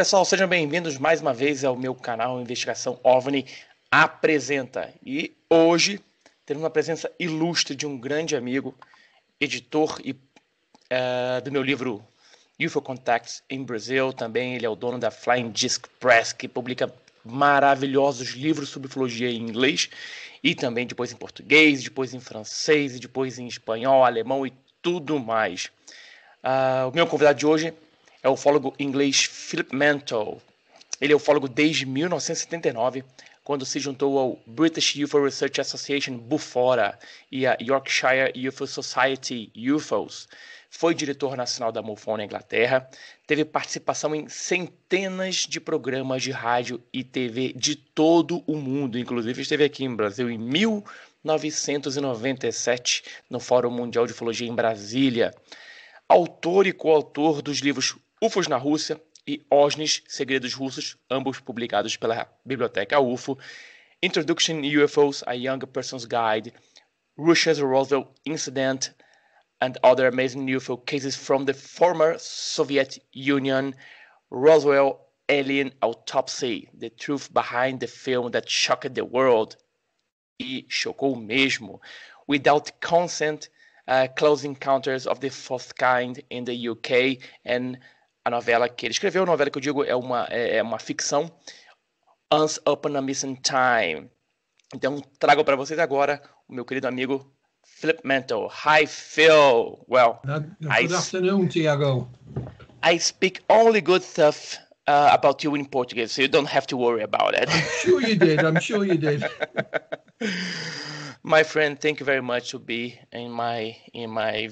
pessoal, sejam bem-vindos mais uma vez ao meu canal Investigação OVNI Apresenta. E hoje temos uma presença ilustre de um grande amigo, editor e, uh, do meu livro UFO Contacts em Brasil. Também ele é o dono da Flying Disc Press, que publica maravilhosos livros sobre ufologia em inglês e também depois em português, depois em francês, depois em espanhol, alemão e tudo mais. Uh, o meu convidado de hoje é o ufólogo inglês Philip Mantle. Ele é ufólogo desde 1979, quando se juntou ao British UFO Research Association, Bufora, e a Yorkshire UFO Society, UFOs. Foi diretor nacional da MUFON na Inglaterra, teve participação em centenas de programas de rádio e TV de todo o mundo, inclusive esteve aqui em Brasil em 1997 no Fórum Mundial de Ufologia em Brasília. Autor e coautor dos livros UFOs na Rússia e OSNIs, Segredos Russos, ambos publicados pela Biblioteca UFO, Introduction UFOs, A Young Person's Guide, Russia's Roswell Incident, and other amazing UFO cases from the former Soviet Union, Roswell Alien Autopsy, The Truth Behind the Film That Shocked the World, e chocou mesmo, Without Consent, uh, Close Encounters of the Fourth Kind in the UK, and a novela que ele escreveu, a novela que eu digo é uma, é, é uma ficção, Once Upon a Missing Time. Então, trago para vocês agora o meu querido amigo Philip Mantle. Hi, Phil. Well, good I, afternoon, Tiago. I speak only good stuff uh, about you in Portuguese, so you don't have to worry about it. I'm sure you did. I'm sure you did. my friend, thank you very much to be in my in my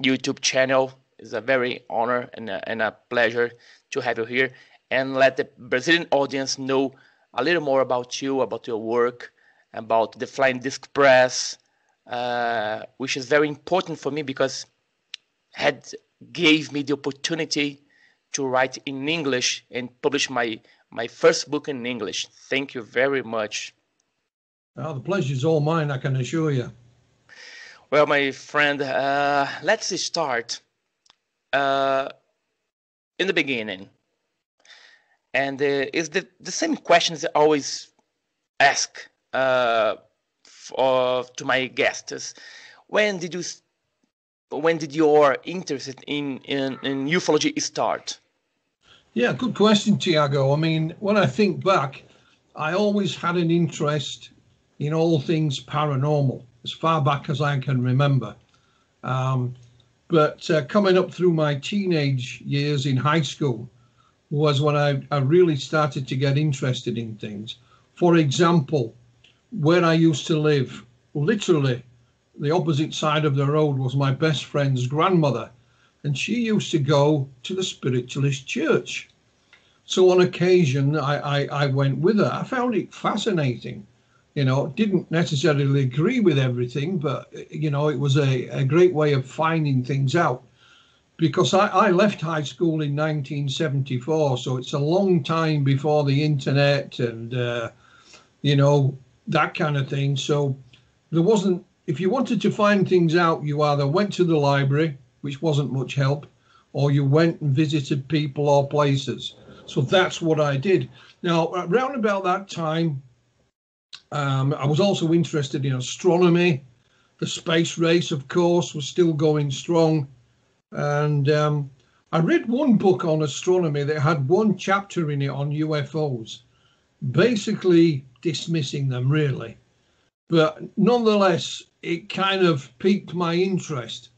YouTube channel. It's a very honor and a, and a pleasure to have you here and let the Brazilian audience know a little more about you, about your work, about the Flying Disc Press, uh, which is very important for me because had gave me the opportunity to write in English and publish my my first book in English. Thank you very much. Well, the pleasure is all mine, I can assure you. Well, my friend, uh, let's start uh, in the beginning. And uh, is the, the same questions I always ask uh, for, to my guests. When did you when did your interest in, in, in ufology start? Yeah, good question, Thiago. I mean, when I think back, I always had an interest in all things paranormal as far back as I can remember. Um, but uh, coming up through my teenage years in high school was when I, I really started to get interested in things. For example, where I used to live, literally the opposite side of the road was my best friend's grandmother, and she used to go to the spiritualist church. So on occasion, I, I, I went with her. I found it fascinating you know, didn't necessarily agree with everything, but you know, it was a, a great way of finding things out. Because I, I left high school in 1974, so it's a long time before the internet and uh, you know that kind of thing. So there wasn't. If you wanted to find things out, you either went to the library, which wasn't much help, or you went and visited people or places. So that's what I did. Now, around about that time, um, I was also interested in astronomy. The space race, of course, was still going strong. And um, I read one book on astronomy that had one chapter in it on UFOs, basically dismissing them, really. But nonetheless, it kind of piqued my interest.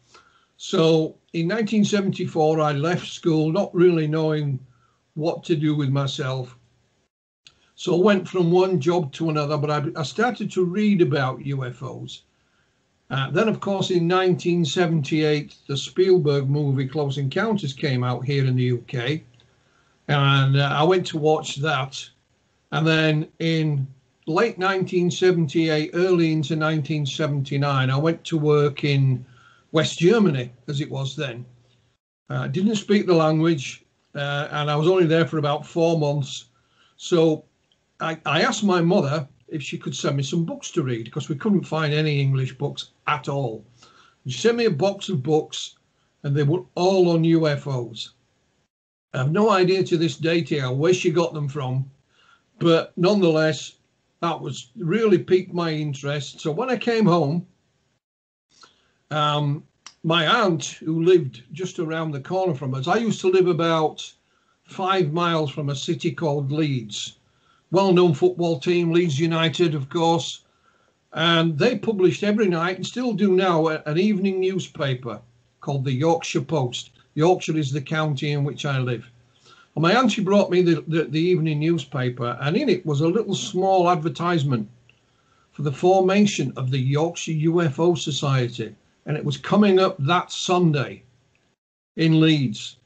So in 1974, I left school, not really knowing what to do with myself. So I went from one job to another, but I, I started to read about UFOs. Uh, then, of course, in 1978, the Spielberg movie Close Encounters came out here in the UK. And uh, I went to watch that. And then in late 1978, early into 1979, I went to work in West Germany, as it was then. I uh, didn't speak the language, uh, and I was only there for about four months. So I, I asked my mother if she could send me some books to read because we couldn't find any English books at all. And She sent me a box of books and they were all on UFOs. I have no idea to this day, where she got them from, but nonetheless, that was really piqued my interest. So when I came home, um, my aunt, who lived just around the corner from us, I used to live about five miles from a city called Leeds. Well known football team, Leeds United, of course. And they published every night and still do now an evening newspaper called the Yorkshire Post. Yorkshire is the county in which I live. And my auntie brought me the, the, the evening newspaper, and in it was a little small advertisement for the formation of the Yorkshire UFO Society. And it was coming up that Sunday in Leeds.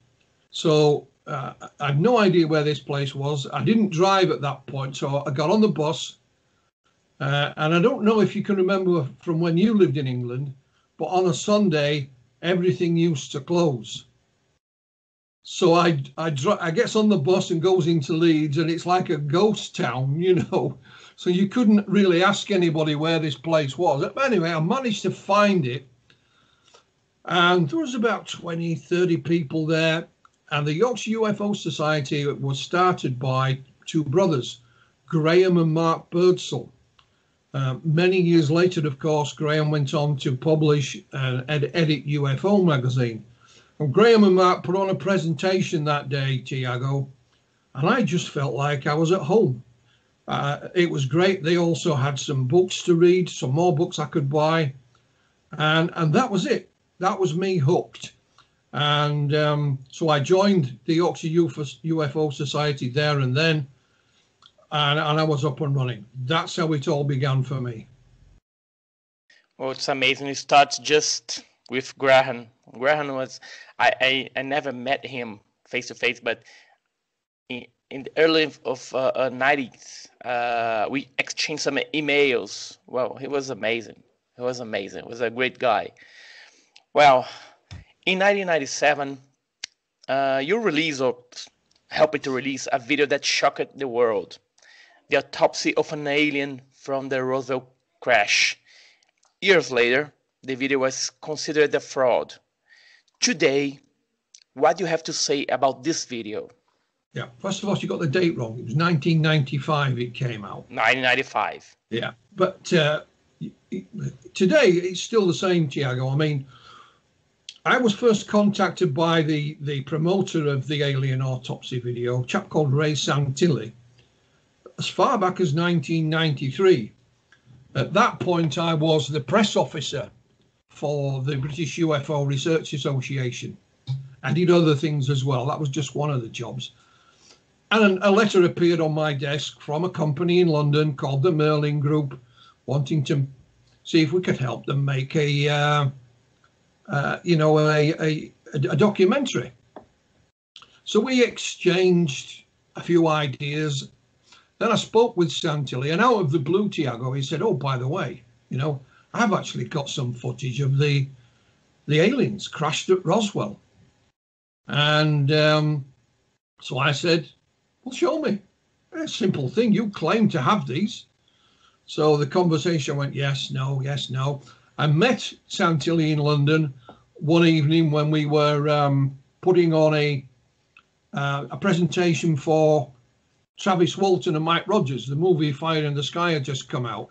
So uh, I had no idea where this place was. I didn't drive at that point, so I got on the bus. Uh, and I don't know if you can remember from when you lived in England, but on a Sunday, everything used to close. So I I, I gets on the bus and goes into Leeds, and it's like a ghost town, you know. So you couldn't really ask anybody where this place was. But anyway, I managed to find it, and there was about 20, 30 people there. And the Yorkshire UFO Society was started by two brothers, Graham and Mark Birdsall. Uh, many years later, of course, Graham went on to publish and edit UFO magazine. Well, Graham and Mark put on a presentation that day, Thiago, and I just felt like I was at home. Uh, it was great. They also had some books to read, some more books I could buy, and and that was it. That was me hooked. And um, so I joined the Yorkshire UFO Society there and then, and, and I was up and running. That's how it all began for me. Well, it's amazing. It starts just with Graham. Graham was I, I, I never met him face to face, but in, in the early of uh, uh, 90s, uh, we exchanged some emails. Well, he was amazing. He was amazing. He was a great guy. Well, in 1997, uh, you released or helped to release a video that shocked the world: the autopsy of an alien from the Roswell crash. Years later, the video was considered a fraud. Today, what do you have to say about this video? Yeah, first of all, you got the date wrong. It was 1995 it came out. 1995. Yeah, but uh, today it's still the same, Thiago. I mean, I was first contacted by the, the promoter of the alien autopsy video, a chap called Ray Santilli, as far back as 1993. At that point, I was the press officer for the British UFO Research Association. I did other things as well. That was just one of the jobs. And a letter appeared on my desk from a company in London called the Merlin Group, wanting to see if we could help them make a, uh, uh, you know, a, a, a documentary. So we exchanged a few ideas. Then I spoke with Santilli, and out of the blue, Thiago, he said, "Oh, by the way, you know, I've actually got some footage of the the aliens crashed at Roswell. And um, so I said, Well, show me. A simple thing. You claim to have these. So the conversation went yes, no, yes, no. I met Santilli in London one evening when we were um, putting on a uh, a presentation for Travis Walton and Mike Rogers. The movie Fire in the Sky had just come out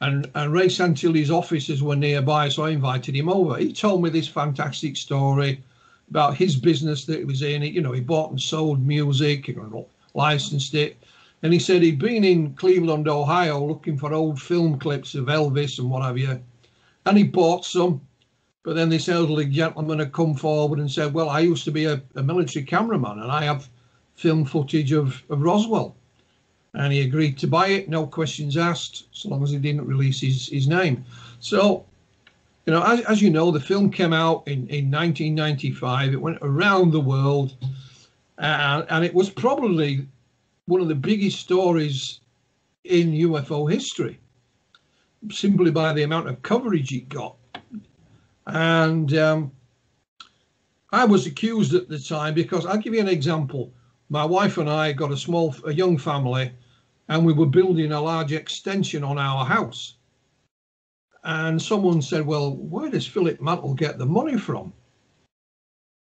and, and Ray Santilli's offices were nearby, so I invited him over. He told me this fantastic story about his business that he was in. You know, he bought and sold music, you licensed it. And he said he'd been in Cleveland, Ohio, looking for old film clips of Elvis and what have you. And he bought some. But then this elderly gentleman had come forward and said, Well, I used to be a, a military cameraman and I have film footage of, of Roswell and he agreed to buy it, no questions asked, so long as he didn't release his, his name. So, you know, as, as you know, the film came out in, in 1995. It went around the world, and it was probably one of the biggest stories in UFO history, simply by the amount of coverage it got. And um, I was accused at the time because I'll give you an example. My wife and I got a small, a young family, and we were building a large extension on our house. And someone said, Well, where does Philip Mantle get the money from?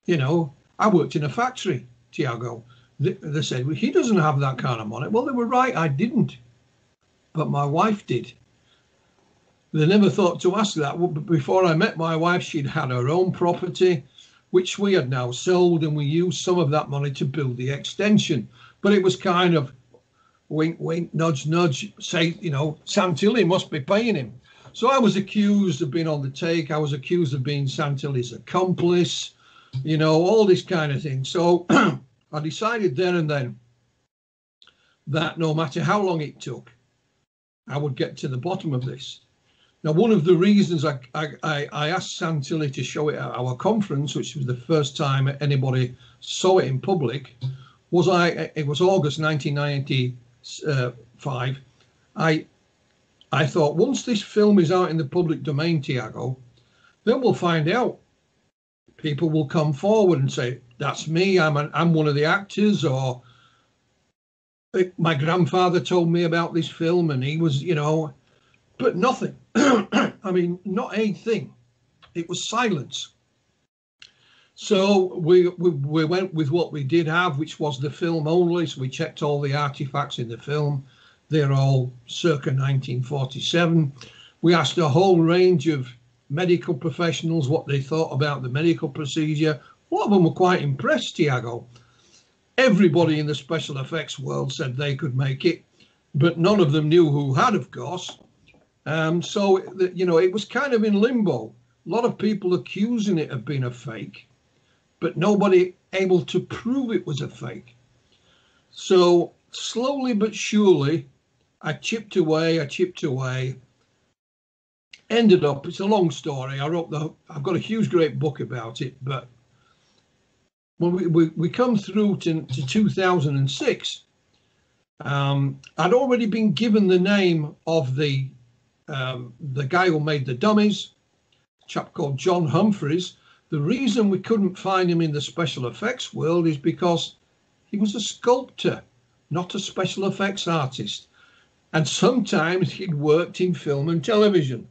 You know, I worked in a factory. Thiago. They, said, well, he doesn't have that kind of money. Well, they were right, I didn't. But my wife did. They never thought to ask that. But Before I met my wife, she'd had her own property, which we had now sold, and we used some of that money to build the extension. But it was kind of wink, wink, nudge, nudge, say, you know, Santilli must be paying him. So I was accused of being on the take. I was accused of being Santilli's accomplice, you know, all this kind of thing. So I decided then and then that no matter how long it took, I would get to the bottom of this. Now, one of the reasons I, I, I asked Santilli to show it at our conference, which was the first time anybody saw it in public, was I it was August 1995. I I thought once this film is out in the public domain, Thiago, then we'll find out. People will come forward and say, "That's me. I'm an, I'm one of the actors," or "My grandfather told me about this film, and he was, you know," but nothing. I mean, not a thing. It was silence. So we, we, we went with what we did have, which was the film only. So we checked all the artifacts in the film. They're all circa 1947. We asked a whole range of medical professionals what they thought about the medical procedure. Lot of them were quite impressed, Thiago. Everybody in the special effects world said they could make it, but none of them knew who had, of course. Um, so, you know, it was kind of in limbo. A lot of people accusing it of being a fake, but nobody able to prove it was a fake. So, slowly but surely, I chipped away, I chipped away. Ended up, it's a long story. I wrote the, I've got a huge, great book about it, but when we, we, we come through to, to 2006, um, I'd already been given the name of the um, the guy who made the dummies, chap called John Humphreys. The reason we couldn't find him in the special effects world is because he was a sculptor, not a special effects artist. And sometimes he'd worked in film and television.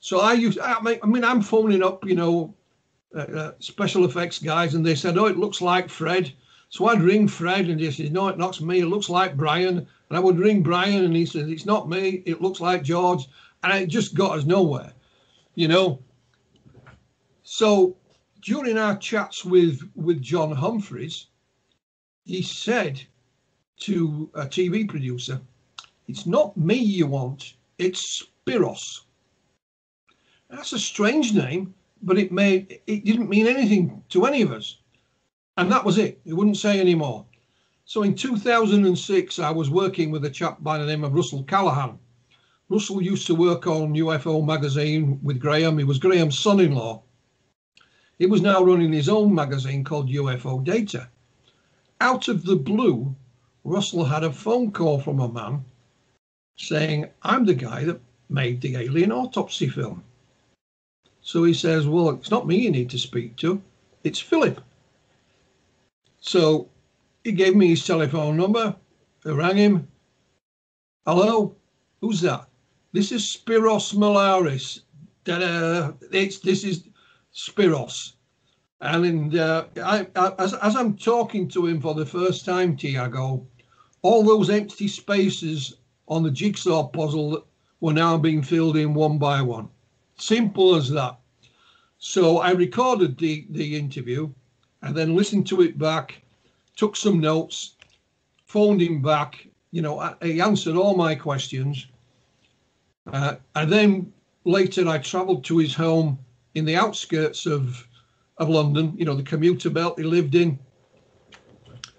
So I used, I mean, I'm phoning up, you know, uh, uh, special effects guys, and they said, oh, it looks like Fred. So I'd ring Fred, and he said, no, it not me. It looks like Brian. And I would ring Brian, and he said, it's not me. It looks like George and it just got us nowhere, you know. So during our chats with with John Humphreys, he said to a TV producer, "It's not me you want, it's Spyros." That's a strange name, but it made it didn't mean anything to any of us, and that was it. He wouldn't say any more. So in 2006, I was working with a chap by the name of Russell Callahan Russell used to work on UFO magazine with Graham. He was Graham's son in law. He was now running his own magazine called UFO Data. Out of the blue, Russell had a phone call from a man saying, I'm the guy that made the alien autopsy film. So he says, Well, it's not me you need to speak to, it's Philip. So he gave me his telephone number. I rang him. Hello, who's that? This is Spyros Melaris. It's this is Spyros, and uh, I, I, as as I'm talking to him for the first time, Thiago, all those empty spaces on the jigsaw puzzle were now being filled in one by one. Simple as that. So I recorded the the interview, and then listened to it back, took some notes, phoned him back. You know, he answered all my questions uh, and then later I travelled to his home in the outskirts of of London, you know, the commuter belt he lived in.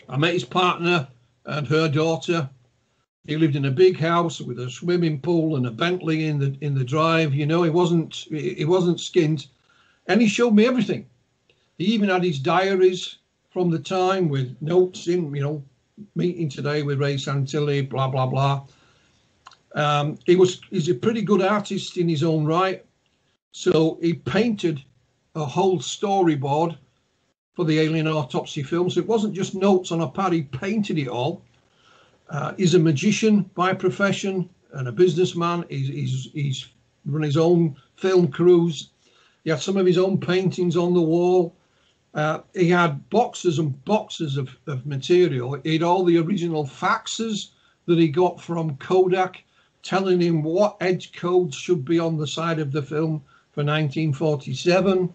I met his partner and her daughter. He lived in a big house with a swimming pool and a Bentley in the in the drive. You know, he wasn't he wasn't skint, and he showed me everything. He even had his diaries from the time with notes in, you know, meeting today with Ray Santilli, blah blah blah. Um, he was he's a pretty good artist in his own right. So he painted a whole storyboard for the alien autopsy film. So it wasn't just notes on a pad, he painted it all. Uh, he's a magician by profession and a businessman. He's, he's, he's run his own film crews. He had some of his own paintings on the wall. Uh, he had boxes and boxes of, of material. He had all the original faxes that he got from Kodak telling him what edge codes should be on the side of the film for 1947.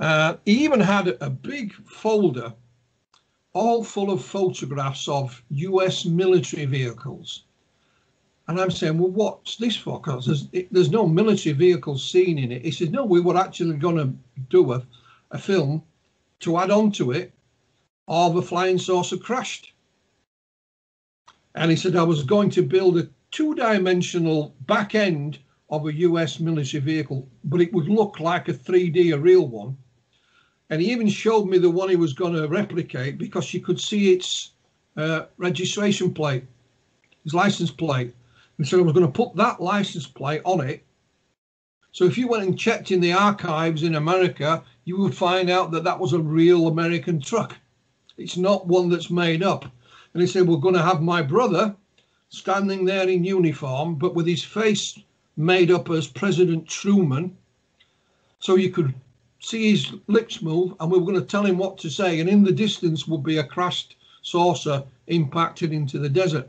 Uh, he even had a big folder all full of photographs of US military vehicles. And I'm saying, well, what's this for? Because there's, there's no military vehicles seen in it. He says, no, we were actually going to do a, a film to add on to it of a flying saucer crashed. And he said, I was going to build a two dimensional back end of a US military vehicle, but it would look like a 3D, a real one. And he even showed me the one he was going to replicate because you could see its uh, registration plate, his license plate. And so I was going to put that license plate on it. So if you went and checked in the archives in America, you would find out that that was a real American truck. It's not one that's made up. And he said, We're going to have my brother standing there in uniform, but with his face made up as President Truman. So you could see his lips move, and we were going to tell him what to say. And in the distance would be a crashed saucer impacted into the desert.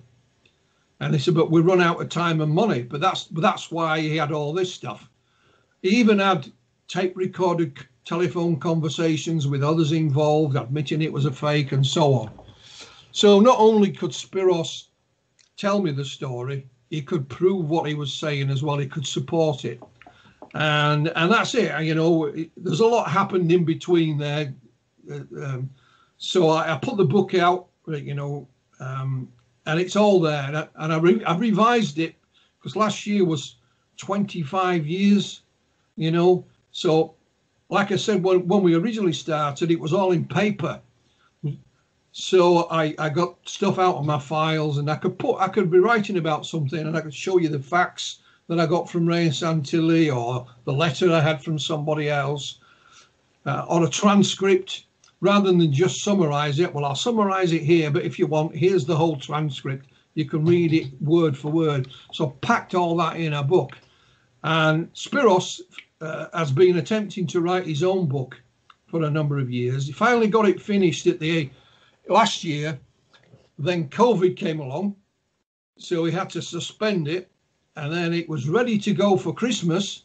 And he said, but we run out of time and money. But that's but that's why he had all this stuff. He even had tape recorded telephone conversations with others involved, admitting it was a fake and so on. So not only could Spyros tell me the story, he could prove what he was saying as well. He could support it and and that's it. You know, there's a lot happened in between there. Uh, um, so I, I, put the book out, you know, um, and it's all there. And I, and I, re, I revised it because last year was 25 years, you know. So, like I said, when, when we originally started, it was all in paper. So I, I got stuff out of my files, and I could put I could be writing about something, and I could show you the facts that I got from Ray Santilli or the letter I had from somebody else uh, or a transcript rather than just summarize it. Well, I'll summarize it here, but if you want, here's the whole transcript. You can read it word for word. So packed all that in a book. And Spyros uh, has been attempting to write his own book for a number of years. He finally got it finished at the last year. Then COVID came along, so we had to suspend it and then it was ready to go for Christmas,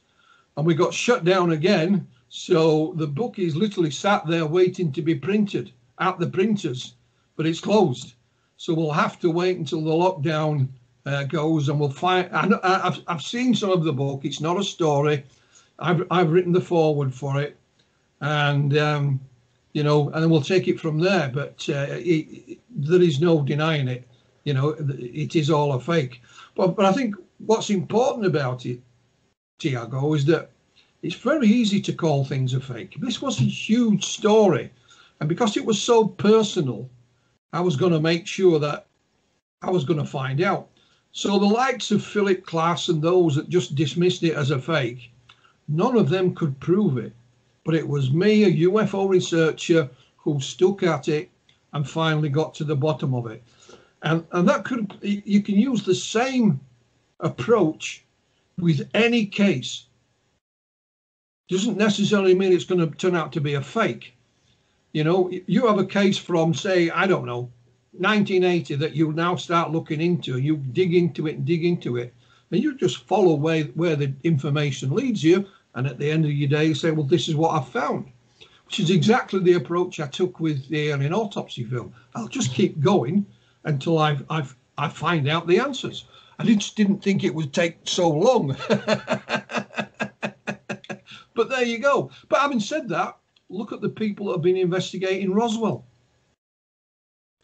and we got shut down again. So the book is literally sat there waiting to be printed at the printers, but it's closed. So we'll have to wait until the lockdown uh, goes, and we'll find. I, have I've seen some of the book. It's not a story. I've I've written the forward for it, and um, you know, and then we'll take it from there. But uh, it, there is no denying it. You know, it is all a fake. But but I think what's important about it, Thiago, is that it's very easy to call things a fake. This was a huge story. And because it was so personal, I was going to make sure that I was going to find out. So the likes of Philip Klass and those that just dismissed it as a fake, none of them could prove it. But it was me, a UFO researcher, who stuck at it and finally got to the bottom of it. And, and that could, you can use the same approach with any case doesn't necessarily mean it's going to turn out to be a fake. You know, you have a case from, say, I don't know, 1980 that you now start looking into, you dig into it and dig into it, and you just follow where, where the information leads you. And at the end of your day, you say, well, this is what I found, which is exactly the approach I took with the alien autopsy film. I'll just keep going until I've, I've, I find out the answers. I just didn't think it would take so long. but there you go. But having said that, look at the people that have been investigating Roswell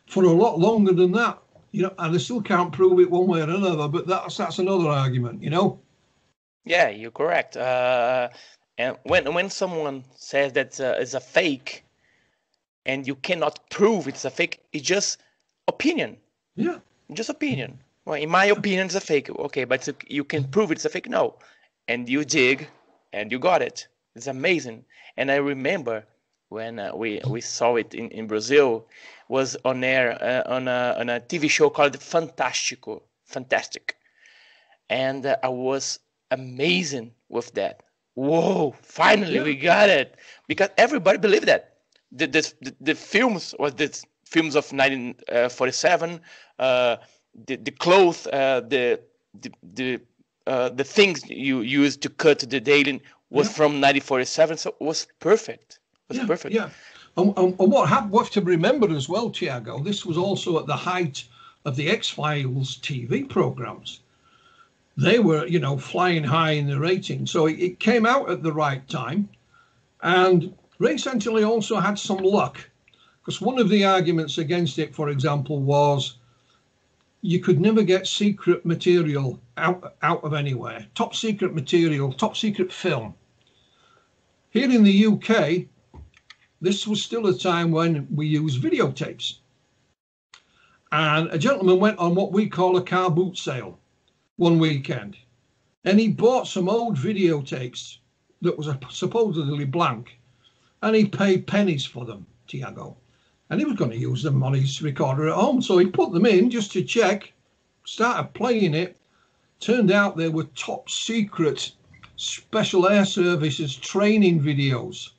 for a lot longer than that. You know, and they still can't prove it one way or another. But that's that's another argument. You know. Yeah, you're correct. Uh, and when when someone says that uh, it's a fake, and you cannot prove it's a fake, it's just opinion. Yeah. Just opinion. Well, in my opinion, it's a fake. Okay, but you can prove it's a fake. No, and you dig, and you got it. It's amazing. And I remember when uh, we we saw it in, in Brazil was on air uh, on a on a TV show called Fantástico, Fantastic, and uh, I was amazing with that. Whoa! Finally, yeah. we got it because everybody believed that. the the, the films or the films of 1947, uh, the the clothes, uh, the the the, uh, the things you used to cut the daily was yeah. from 1947, so it was perfect. It was yeah, perfect. Yeah. And, and, and what happened, what to remember as well, Thiago, this was also at the height of the X Files TV programs. They were, you know, flying high in the rating. So it, it came out at the right time. And Ray Santilli also had some luck because one of the arguments against it, for example, was you could never get secret material out, out of anywhere. Top secret material, top secret film. Here in the UK, this was still a time when we used videotapes. And a gentleman went on what we call a car boot sale one weekend. And he bought some old videotapes that was supposedly blank. And he paid pennies for them, Thiago. And he was going to use them on his recorder at home. So he put them in just to check, started playing it. Turned out they were top secret Special Air Services training videos.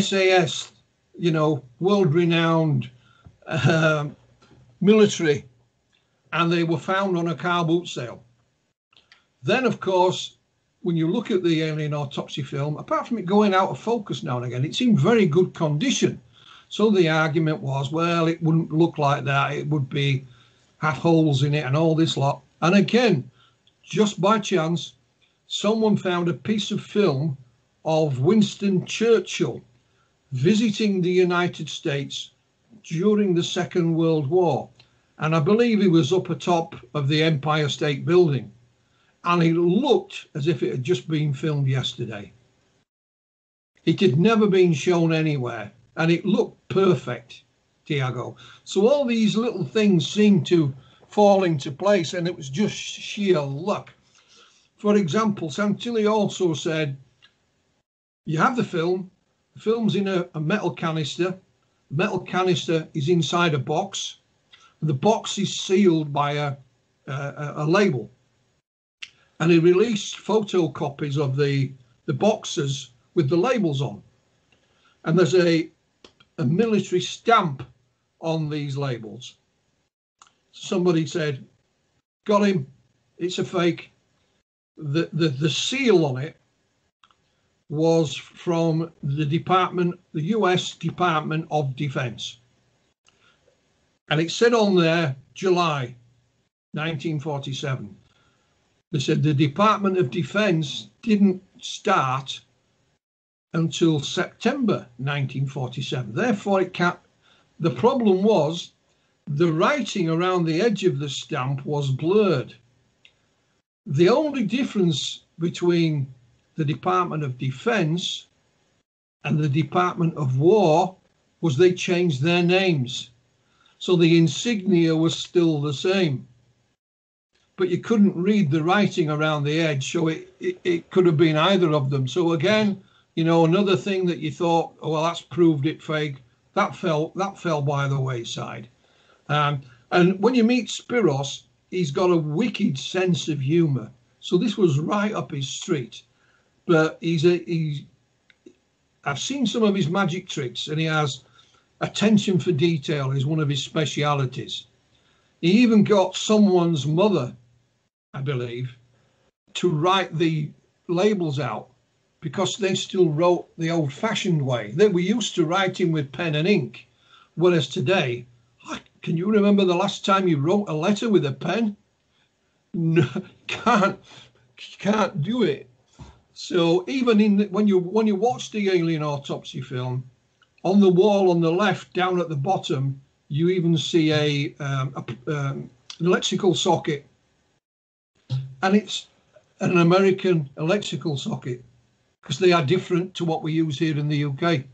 SAS, you know, world renowned uh, military, and they were found on a car boot sale. Then, of course, when you look at the alien autopsy film, apart from it going out of focus now and again, it's in very good condition. So the argument was, well, it wouldn't look like that. It would be have holes in it and all this lot. And again, just by chance, someone found a piece of film of Winston Churchill visiting the United States during the Second World War. And I believe he was up atop of the Empire State Building. And he looked as if it had just been filmed yesterday. It had never been shown anywhere. And it looked perfect, Thiago. So all these little things seemed to fall into place, and it was just sheer luck. For example, Santilli also said, you have the film, the film's in a, a metal canister, the metal canister is inside a box, the box is sealed by a, a, a label. And he released photocopies of the, the boxes with the labels on. And there's a, a military stamp on these labels somebody said, got him, it's a fake. The, the, the seal on it was from the Department, the US Department of Defense. And it said on there, July 1947. They said the Department of Defense didn't start until September 1947. Therefore, it can't. The problem was the writing around the edge of the stamp was blurred. The only difference between the Department of Defense and the Department of War was they changed their names. So the insignia was still the same. But you couldn't read the writing around the edge, so it, it, it could have been either of them. So again, you know, another thing that you thought, oh, well, that's proved it fake. That fell that fell by the wayside. Um, and when you meet Spyros, he's got a wicked sense of humour. So this was right up his street. But he's a he's. I've seen some of his magic tricks, and he has attention for detail is one of his specialities. He even got someone's mother, I believe, to write the labels out because they still wrote the old-fashioned way. They were used to writing with pen and ink, whereas today ah, can you remember the last time you wrote a letter with a pen? No, can't can't do it. So even in the, when you when you watch the alien autopsy film, on the wall on the left, down at the bottom, you even see a, um, a um, an electrical socket, and it's an American electrical socket because they are different to what we use here in the UK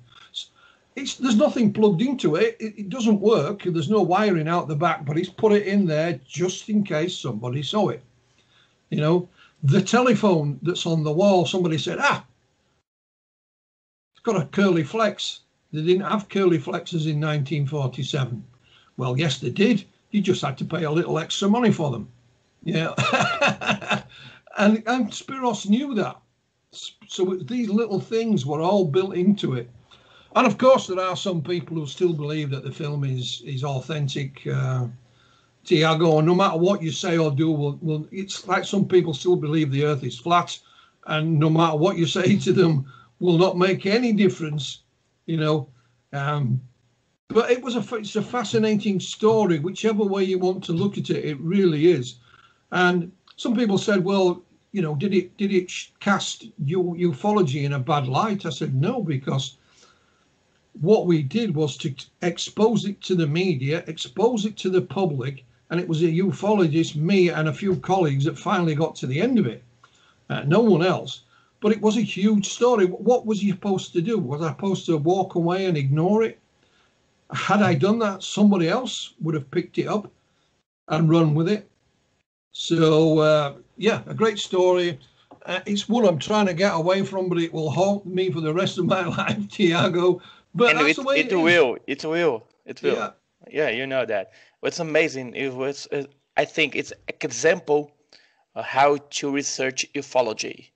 it's there's nothing plugged into it. it. It doesn't work. There's no wiring out the back, but he's put it in there just in case somebody saw it. You know, the telephone that's on the wall, somebody said, ah, it's got a curly flex. They didn't have curly flexes in 1947. Well, yes, they did. You just had to pay a little extra money for them. Yeah. and, and Spyros knew that. So these little things were all built into it. And of course, there are some people who still believe that the film is is authentic. Uh, Thiago, no matter what you say or do, will will it's like some people still believe the Earth is flat, and no matter what you say to them, will not make any difference. You know, um, but it was a it's a fascinating story, whichever way you want to look at it. It really is, and some people said, well, you know, did it did it cast you ufology in a bad light? I said no, because what we did was to expose it to the media, expose it to the public, and it was a ufologist, me, and a few colleagues that finally got to the end of it. Uh, no one else. But it was a huge story. What was you supposed to do? Was I supposed to walk away and ignore it? Had I done that, somebody else would have picked it up and run with it. So, uh, yeah, a great story. Uh, it's one I'm trying to get away from, but it will haunt me for the rest of my life, Thiago. But it, it, it will. It will. It will. Yeah. yeah, you know that. What's amazing it was, uh, I think it's an example of how to research ufology.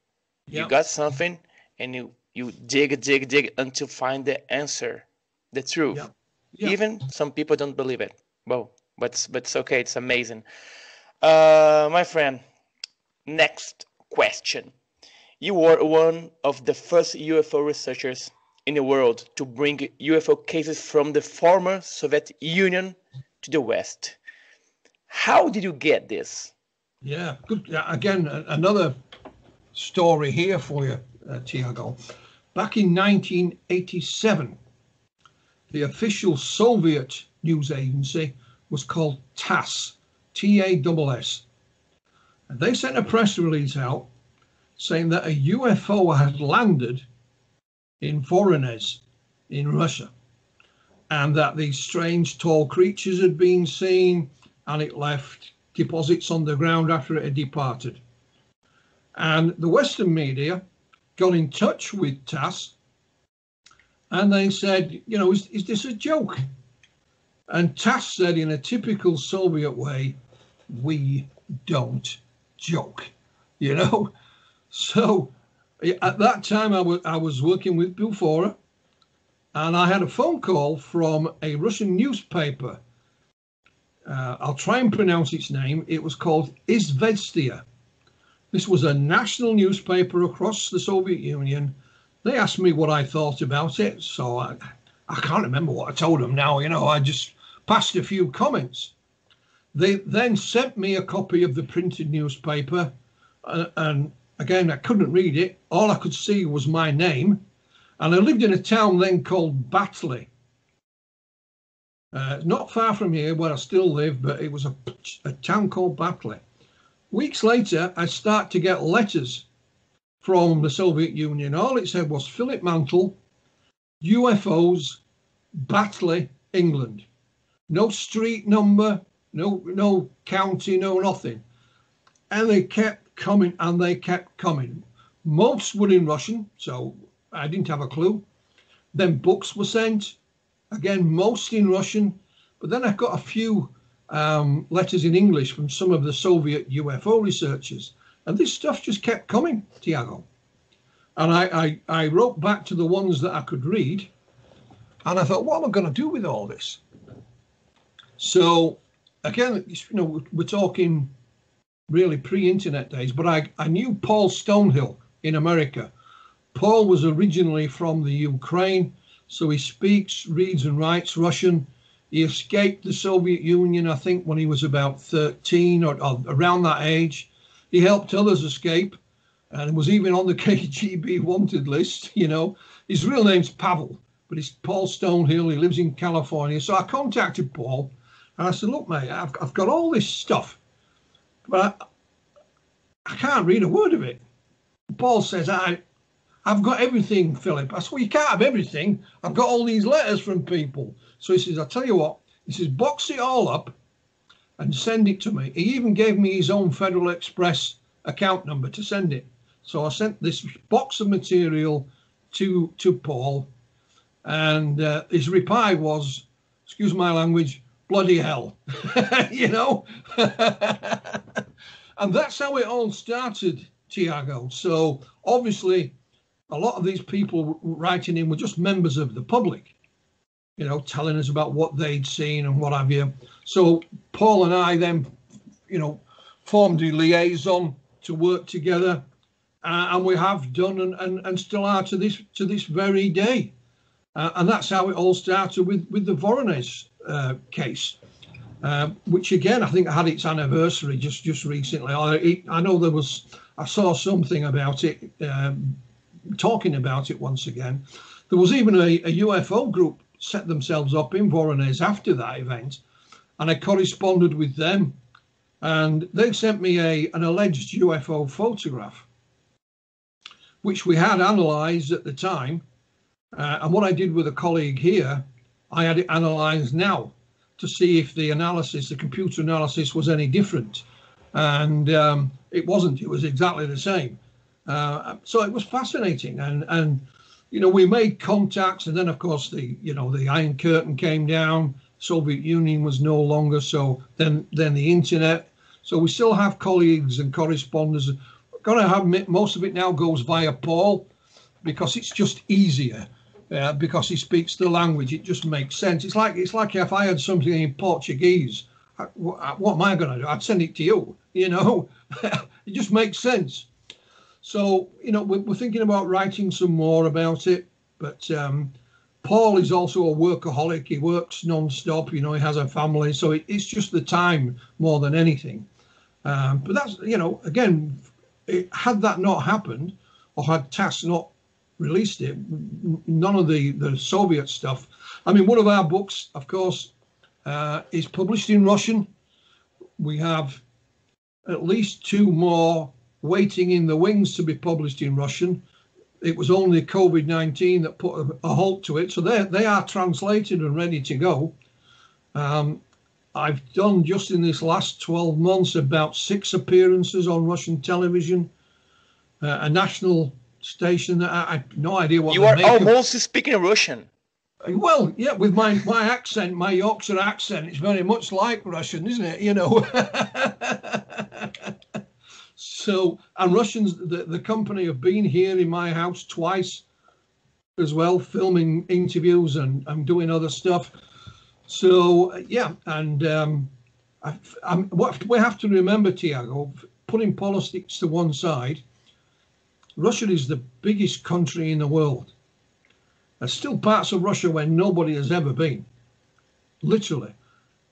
Yeah. You got something, and you you dig, dig, dig until find the answer, the truth. Yeah. Yeah. Even some people don't believe it. Well, but but it's okay. It's amazing. Uh, my friend, next question. You were one of the first UFO researchers in the world to bring UFO cases from the former Soviet Union to the West. How did you get this? Yeah, good. Again, another story here for you, uh, Thiago. Back in 1987, the official Soviet news agency was called TASS, T-A-S-S. And they sent a press release out saying that a UFO had landed in Voronezh in Russia and that these strange tall creatures had been seen and it left deposits on the ground after it had departed. And the Western media got in touch with TASS and they said, you know, is, is this a joke? And TASS said in a typical Soviet way, we don't joke, you know? So at that time, I, I was working with Bufora, and I had a phone call from a Russian newspaper. Uh, I'll try and pronounce its name. It was called Izvestia. This was a national newspaper across the Soviet Union. They asked me what I thought about it, so I, I can't remember what I told them now. You know, I just passed a few comments. They then sent me a copy of the printed newspaper, uh, and again, I couldn't read it. All I could see was my name, and I lived in a town then called Batley. Uh, not far from here, where I still live, but it was a, a town called Batley. Weeks later, I start to get letters from the Soviet Union. All it said was Philip Mantle, UFOs, Batley, England. No street number, no no county, no nothing. And they kept coming and they kept coming. Most were in Russian, so I didn't have a clue. Then books were sent, again, most in Russian. But then I got a few um, letters in English from some of the Soviet UFO researchers. And this stuff just kept coming, Thiago. And I, I, I wrote back to the ones that I could read. And I thought, what am I going to do with all this? So again, you know, we're talking really pre-internet days, but I, I knew Paul Stonehill in America. Paul was originally from the Ukraine, so he speaks, reads and writes Russian. He escaped the Soviet Union, I think, when he was about 13 or, or around that age. He helped others escape and was even on the KGB wanted list, you know. His real name's Pavel, but it's Paul Stonehill. He lives in California. So I contacted Paul and I said, look, mate, I've, I've got all this stuff, but I, I can't read a word of it. Paul says, I, I've got everything, Philip. I said, well, you can't have everything. I've got all these letters from people. So he says, I'll tell you what, he says, box it all up and send it to me. He even gave me his own Federal Express account number to send it. So I sent this box of material to to Paul, and uh, his reply was, "Excuse my language, bloody hell," you know. and that's how it all started, Thiago. So obviously, a lot of these people writing in were just members of the public, you know, telling us about what they'd seen and what have you. So Paul and I then, you know, formed a liaison to work together, uh, and we have done and, and, and still are to this to this very day. Uh, and that's how it all started with with the Voronezh uh, case, uh, which again I think had its anniversary just just recently. I, I know there was I saw something about it, um, talking about it once again. There was even a, a UFO group set themselves up in Voronezh after that event, and I corresponded with them and they sent me a an alleged UFO photograph, which we had analysed at the time. Uh, and what I did with a colleague here, I had it analysed now to see if the analysis, the computer analysis, was any different. And um, it wasn't. It was exactly the same. Uh, so it was fascinating, and and you know we made contacts, and then of course the you know the Iron Curtain came down. Soviet Union was no longer. So then, then the internet. So we still have colleagues and correspondents. To have most of it now goes via Paul because it's just easier. Uh, because he speaks the language, it just makes sense. It's like it's like if I had something in Portuguese, what, what am I going to do? I'd send it to you. You know, it just makes sense. So you know, we're, we're, thinking about writing some more about it, but um, Paul is also a workaholic. He works non-stop. You know, he has a family, so it, it's just the time more than anything. Um, but that's you know, again, it, had that not happened, or had TASS not released it, none of the the Soviet stuff. I mean, one of our books, of course, uh, is published in Russian. We have at least two more waiting in the wings to be published in Russian it was only COVID 19 that put a, a, halt to it. So they, they are translated and ready to go. Um, I've done just in this last 12 months about six appearances on Russian television, uh, a national station that I, I, have no idea what you are almost of. speaking Russian. Well, yeah, with my, my accent, my Yorkshire accent, it's very much like Russian, isn't it? You know. So, and Russians, the, the company have been here in my house twice as well, filming interviews and, and doing other stuff. So, yeah, and um, I, what we have to remember, Thiago, putting politics to one side, Russia is the biggest country in the world. There's still parts of Russia where nobody has ever been, literally.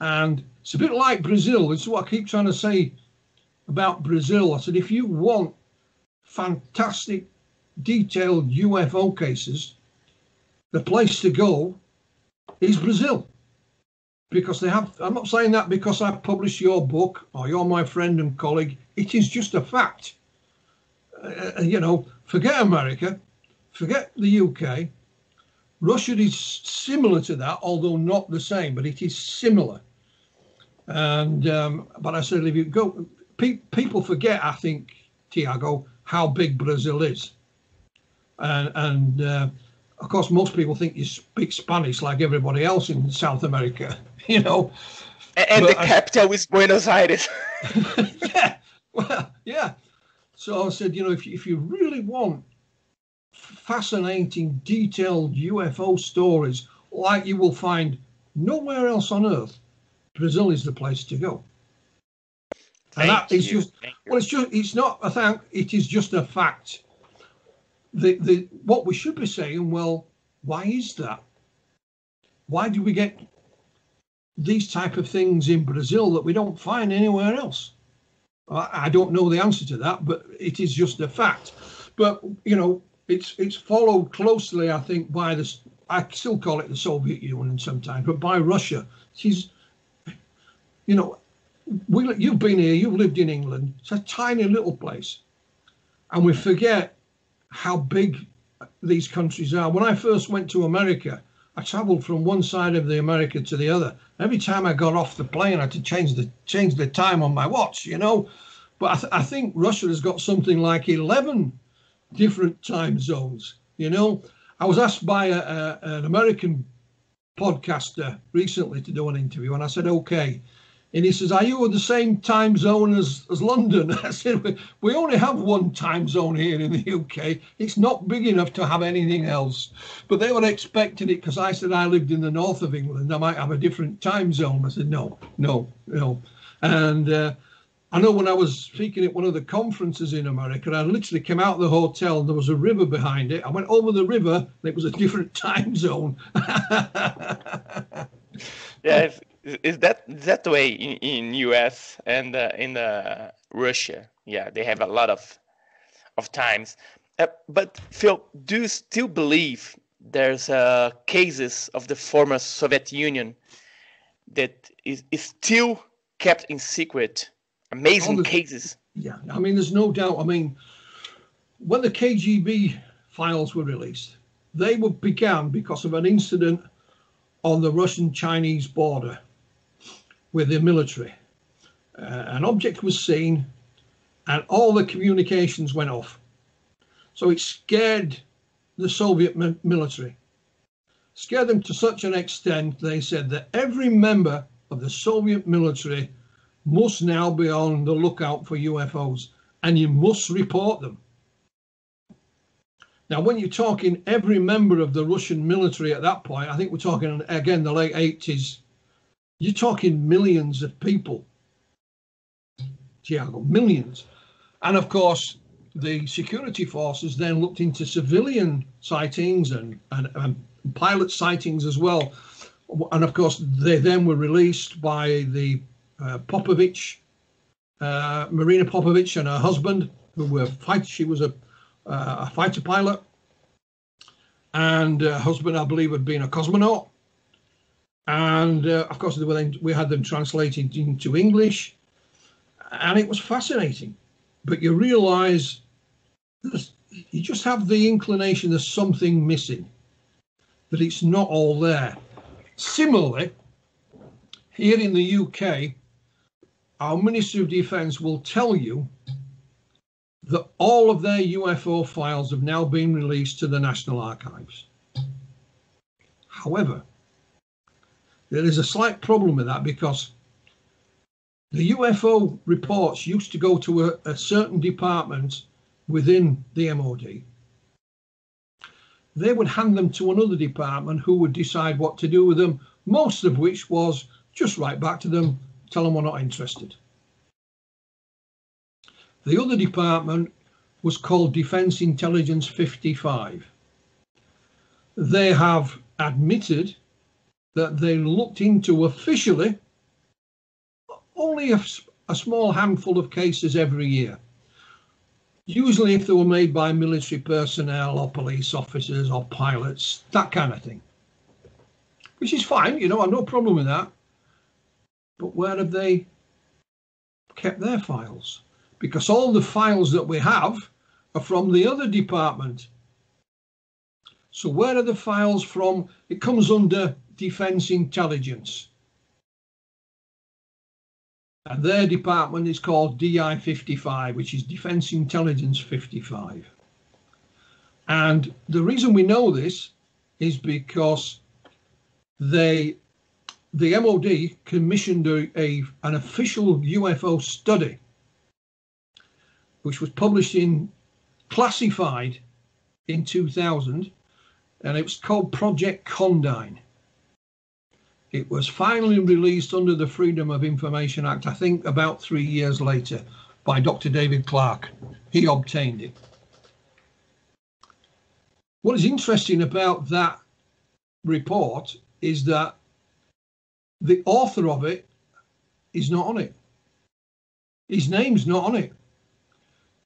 And it's a bit like Brazil. It's what I keep trying to say about Brazil. I said, if you want fantastic, detailed UFO cases, the place to go is Brazil. Because they have, I'm not saying that because I published your book or you're my friend and colleague. It is just a fact. Uh, uh you know, forget America, forget the UK. Russia is similar to that, although not the same, but it is similar. And um, but I said, if you go, pe- people forget, I think, Thiago, how big Brazil is. And, and uh, of course, most people think you speak Spanish like everybody else in South America, you know. And, the capital is Buenos Aires. yeah, well, yeah. So I said, you know, if, if you really want fascinating, detailed UFO stories like you will find nowhere else on Earth, Brazil is the place to go. And that is just well, it's just it's not a thing. It is just a fact. The the what we should be saying. Well, why is that? Why do we get these type of things in Brazil that we don't find anywhere else? I, I don't know the answer to that, but it is just a fact. But you know, it's it's followed closely, I think, by this. I still call it the Soviet Union sometimes, but by Russia. She's, you know, we, you've been here, you've lived in England. It's a tiny little place. And we forget how big these countries are. When I first went to America, I traveled from one side of the America to the other. Every time I got off the plane, I had to change the change the time on my watch, you know. But I, th- I think Russia has got something like 11 different time zones, you know. I was asked by a, a, an American podcaster recently to do an interview, and I said, okay, And he says, Are you in the same time zone as, as London? I said, we, only have one time zone here in the UK. It's not big enough to have anything else. But they were expecting it because I said I lived in the north of England. I might have a different time zone. I said, No, no, no. And uh, I know when I was speaking at one of the conferences in America, I literally came out of the hotel and there was a river behind it. I went over the river and it was a different time zone. yeah, is that that way in, in US and uh, in uh, Russia? Yeah, they have a lot of of times. Uh, but Phil, do you still believe there's uh, cases of the former Soviet Union that is, is still kept in secret? Amazing oh, cases. Yeah, I mean, there's no doubt. I mean, when the KGB files were released, they were began because of an incident on the Russian-Chinese border with the military. Uh, an object was seen, and all the communications went off. So it scared the Soviet mi- military. Scared them to such an extent they said that every member of the Soviet military must now be on the lookout for UFOs and you must report them. Now, when you're talking every member of the Russian military at that point, I think we're talking again the late 80s, you're talking millions of people. Thiago, millions. And of course, the security forces then looked into civilian sightings and, and, and pilot sightings as well. And of course, they then were released by the uh, Popovich, uh, Marina Popovich, and her husband, who were fight. She was a, uh, a fighter pilot, and her husband, I believe, had been a cosmonaut. And uh, of course, then, we had them translated into English, and it was fascinating. But you realise you just have the inclination there's something missing, that it's not all there. Similarly, here in the UK, our Ministry of Defence will tell you that all of their UFO files have now been released to the National Archives. However, there is a slight problem with that because the UFO reports used to go to a, a certain department within the MOD. They would hand them to another department who would decide what to do with them, most of which was just write back to them tell them we're not interested. The other department was called Defence Intelligence 55. They have admitted that they looked into officially only a, a, small handful of cases every year. Usually, if they were made by military personnel or police officers or pilots, that kind of thing. Which is fine, you know, I've no problem with that. But where have they kept their files? Because all the files that we have are from the other department. So where are the files from? It comes under Defence Intelligence. And their department is called DI 55, which is Defence Intelligence 55. And the reason we know this is because they the MOD commissioned a, a, an official UFO study, which was published in Classified in 2000, and it was called Project Condign. It was finally released under the Freedom of Information Act, I think about three years later, by Dr. David Clark. He obtained it. What is interesting about that report is that the author of it is not on it. His name's not on it.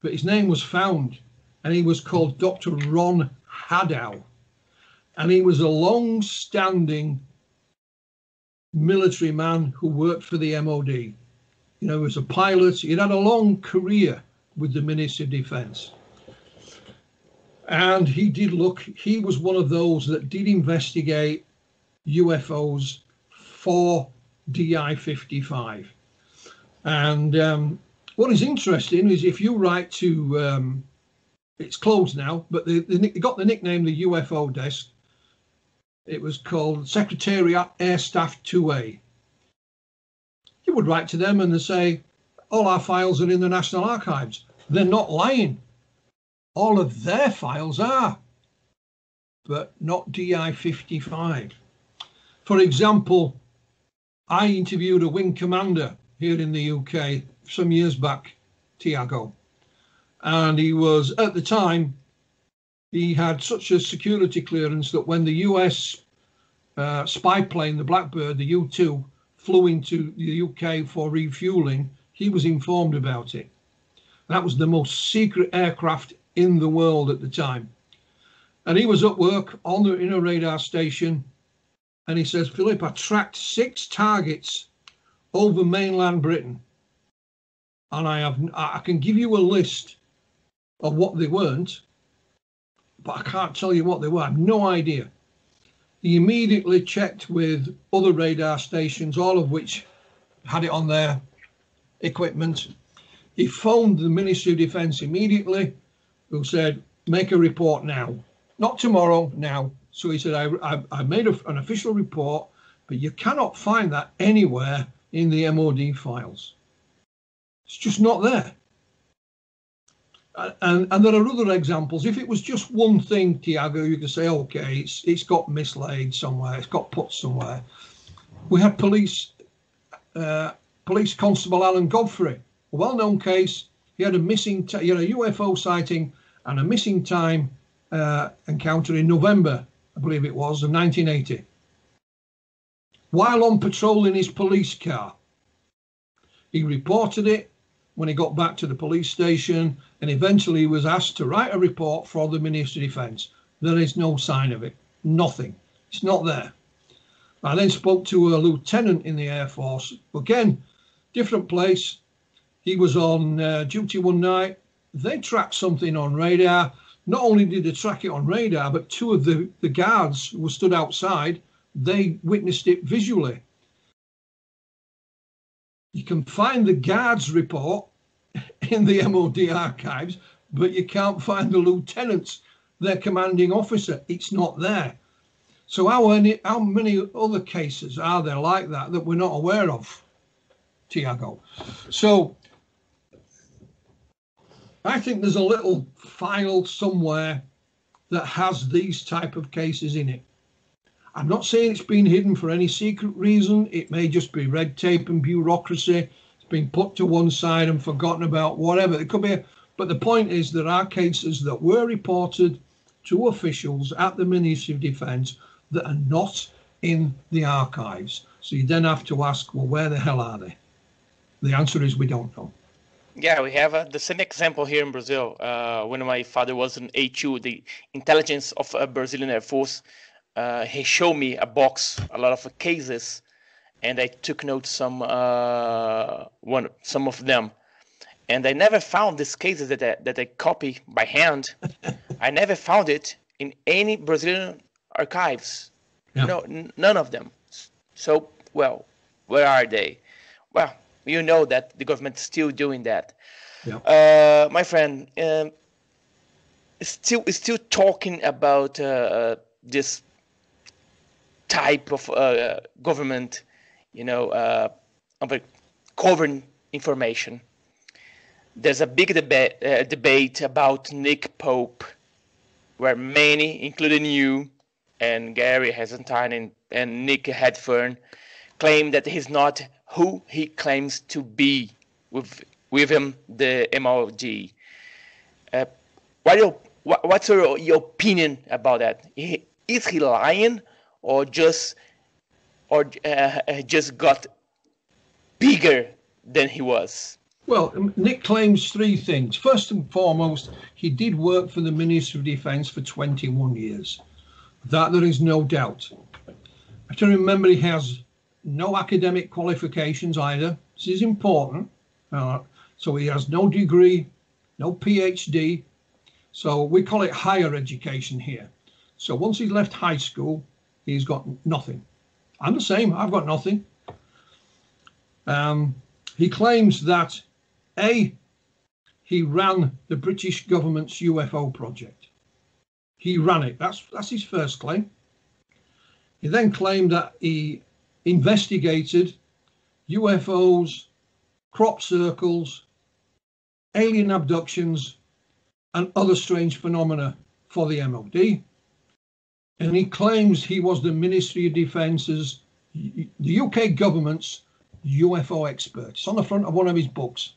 But his name was found, and he was called Dr. Ron Hadow. And he was a long standing military man who worked for the MOD. You know, he was a pilot. He'd had a long career with the Ministry of Defence. And he did look, he was one of those that did investigate UFOs for DI 55. And um, what is interesting is if you write to, um, it's closed now, but they, they got the nickname the UFO desk. It was called Secretariat Air Staff 2A. You would write to them and they say, all our files are in the National Archives. They're not lying. All of their files are, but not DI 55. For example, I interviewed a wing commander here in the UK some years back, Thiago, and he was at the time he had such a security clearance that when the US uh, spy plane, the Blackbird, the U 2, flew into the UK for refueling, he was informed about it. That was the most secret aircraft in the world at the time. And he was at work on the in a radar station, and he says, Philip, I tracked six targets over mainland Britain, and I have I can give you a list of what they weren't, but I can't tell you what they were. I have no idea. He immediately checked with other radar stations, all of which had it on their equipment. He phoned the Ministry of Defence immediately, who said, make a report now. Not tomorrow, now. So he said, I, I, I made a, an official report, but you cannot find that anywhere in the MOD files. It's just not there and, and there are other examples. If it was just one thing, Thiago, you could say, okay, it's it's got mislaid somewhere, it's got put somewhere. We had police uh, police constable Alan Godfrey, a well-known case. He had a missing, t- a UFO sighting and a missing time uh, encounter in November, I believe it was, of 1980. While on patrol in his police car, he reported it when he got back to the police station and eventually was asked to write a report for the Ministry of Defence. There is no sign of it, nothing. It's not there. I then spoke to a lieutenant in the Air Force. Again, different place. He was on uh, duty one night. They tracked something on radar. Not only did they track it on radar, but two of the, the guards who were stood outside, they witnessed it visually. You can find the guards report in the MOD archives, but you can't find the lieutenants, their commanding officer. It's not there. So how many, how many other cases are there like that that we're not aware of, Thiago? So I think there's a little file somewhere that has these type of cases in it. I'm not saying it's been hidden for any secret reason. It may just be red tape and bureaucracy. It's been put to one side and forgotten about, whatever. It could be. A, but the point is, there are cases that were reported to officials at the Ministry of Defence that are not in the archives. So you then have to ask, well, where the hell are they? The answer is we don't know. Yeah, we have uh, the same example here in Brazil. Uh, when my father was in A2, the intelligence of uh, Brazilian Air Force, uh, he showed me a box, a lot of cases, and I took note some uh, one some of them, and I never found these cases that I, that I copy by hand. I never found it in any Brazilian archives. Yeah. No, n- none of them. So, well, where are they? Well, you know that the government is still doing that. Yeah. Uh, my friend, um, still still talking about uh, uh this type of uh, government, you know, uh, covering information. There's a big deba- uh, debate about Nick Pope, where many, including you and Gary Heseltine and, and Nick Redfern, claim that he's not who he claims to be with with him, the MOD. Uh, what your, what, what's your, your opinion about that? Is he lying or just or uh, just got bigger than he was? Well, um, Nick claims three things. First and foremost, he did work for the Ministry of Defence for 21 years. That there is no doubt. I to remember he has no academic qualifications either. This is important. Uh, so he has no degree, no PhD. So we call it higher education here. So once he left high school, he's got nothing. I'm the same. I've got nothing. Um, he claims that A, he ran the British government's UFO project. He ran it. That's that's his first claim. He then claimed that he investigated UFOs, crop circles, alien abductions, and other strange phenomena for the MOD. And he claims he was the Ministry of Defence's, the UK government's UFO expert. It's on the front of one of his books.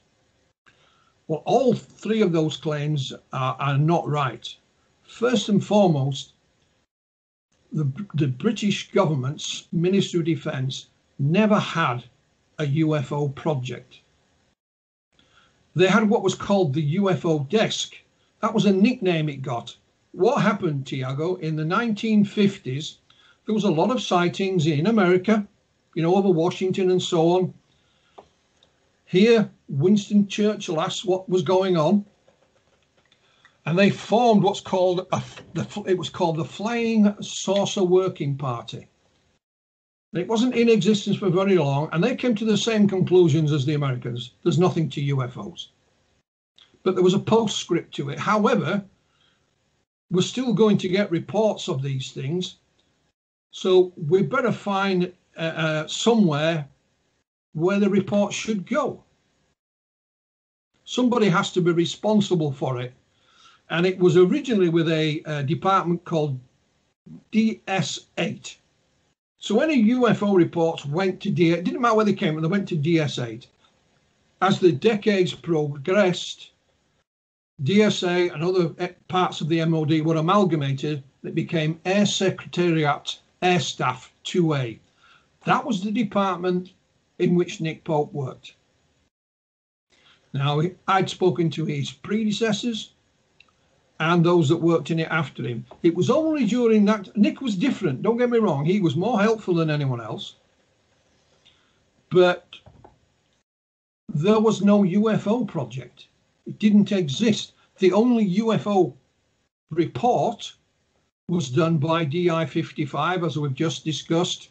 Well, all three of those claims are, are not right. First and foremost, the, the British government's Ministry of Defence never had a UFO project. They had what was called the UFO desk. That was a nickname it got. What happened, Thiago, in the 1950s, there was a lot of sightings in America, you know, over Washington and so on. Here, Winston Churchill asked what was going on, and they formed what's called a, the, it was called the Flying Saucer Working Party. It wasn't in existence for very long, and they came to the same conclusions as the Americans. There's nothing to UFOs. But there was a postscript to it. However, we're still going to get reports of these things. So we better find uh, uh, somewhere where the report should go. Somebody has to be responsible for it. And it was originally with a, a department called DS8. So any UFO reports went to D. It didn't matter where they came, but they went to DS8. As the decades progressed, DS8 and other eh, parts of the MOD were amalgamated. It became Air Secretariat Air Staff 2A. That was the department in which Nick Pope worked. Now, I'd spoken to his predecessors and those that worked in it after him. It was only during that, Nick was different, don't get me wrong, he was more helpful than anyone else. But there was no UFO project, it didn't exist. The only UFO report was done by DI 55, as we've just discussed,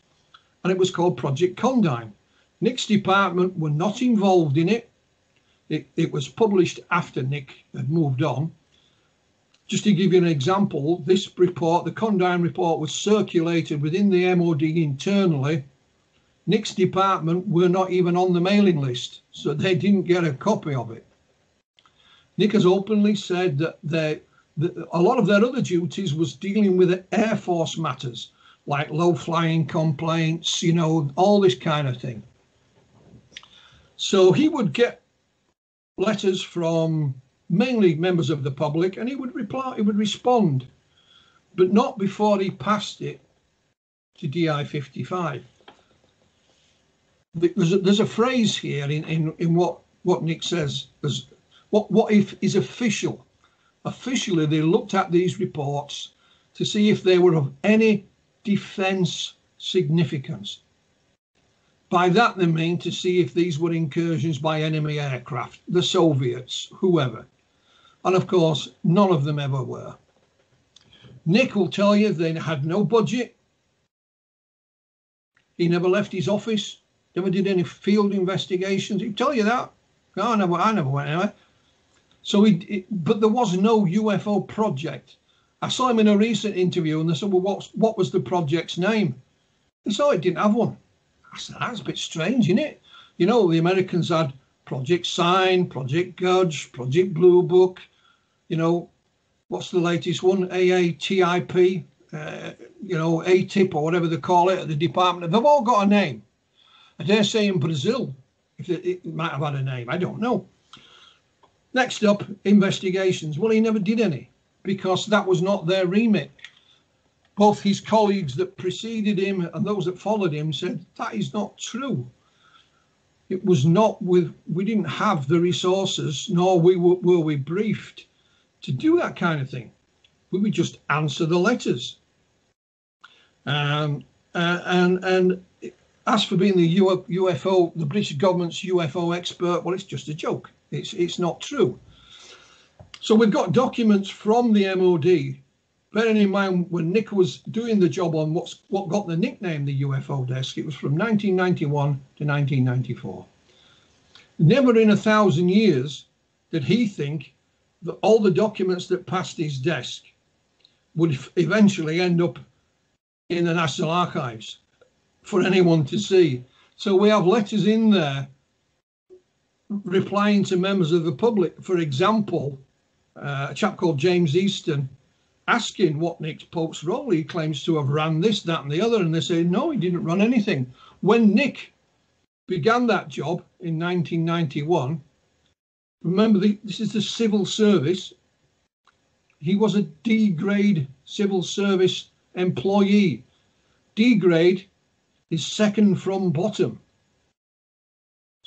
and it was called Project Condign. Nick's department were not involved in it. It, it was published after Nick had moved on just to give you an example, this report, the Condign report, was circulated within the MOD internally. Nick's department were not even on the mailing list, so they didn't get a copy of it. Nick has openly said that, they, that a lot of their other duties was dealing with Air Force matters, like low flying complaints, you know, all this kind of thing. So he would get letters from mainly members of the public, and he would reply, he would respond, but not before he passed it to DI 55. There's a, there's a phrase here in, in, in what, what Nick says, as what, what if is official. Officially, they looked at these reports to see if they were of any defence significance. By that, they mean to see if these were incursions by enemy aircraft, the Soviets, whoever. And of course, none of them ever were. Nick will tell you they had no budget. He never left his office, never did any field investigations. He'd tell you that. I never, I never went anywhere. So he, it, but there was no UFO project. I saw him in a recent interview, and they said, "Well, what's what was the project's name?" He said, oh, it didn't have one." I said, "That's a bit strange, isn't it?" You know, the Americans had Project Sign, Project Grudge, Project Blue Book, you know, what's the latest one? AATIP, uh, you know, ATIP or whatever they call it at the department. They've all got a name. I dare say in Brazil, if it, it might have had a name, I don't know. Next up, investigations. Well, he never did any because that was not their remit. Both his colleagues that preceded him and those that followed him said that is not true. It was not with, we didn't have the resources, nor we were, were we briefed to do that kind of thing. We would just answer the letters. Um, uh, and and as for being the UFO, the British government's UFO expert, well, it's just a joke. It's it's not true. So we've got documents from the MOD. Bearing in mind when Nick was doing the job on what's what got the nickname the UFO desk, it was from 1991 to 1994. Never in a thousand years did he think that all the documents that passed his desk would eventually end up in the National Archives for anyone to see. So we have letters in there replying to members of the public. For example, uh, a chap called James Easton asking what Nick Pope's role. He claims to have ran this, that, and the other, and they say no, he didn't run anything. When Nick began that job in 1991, remember the, this is the civil service. He was a D grade civil service employee. D grade is second from bottom.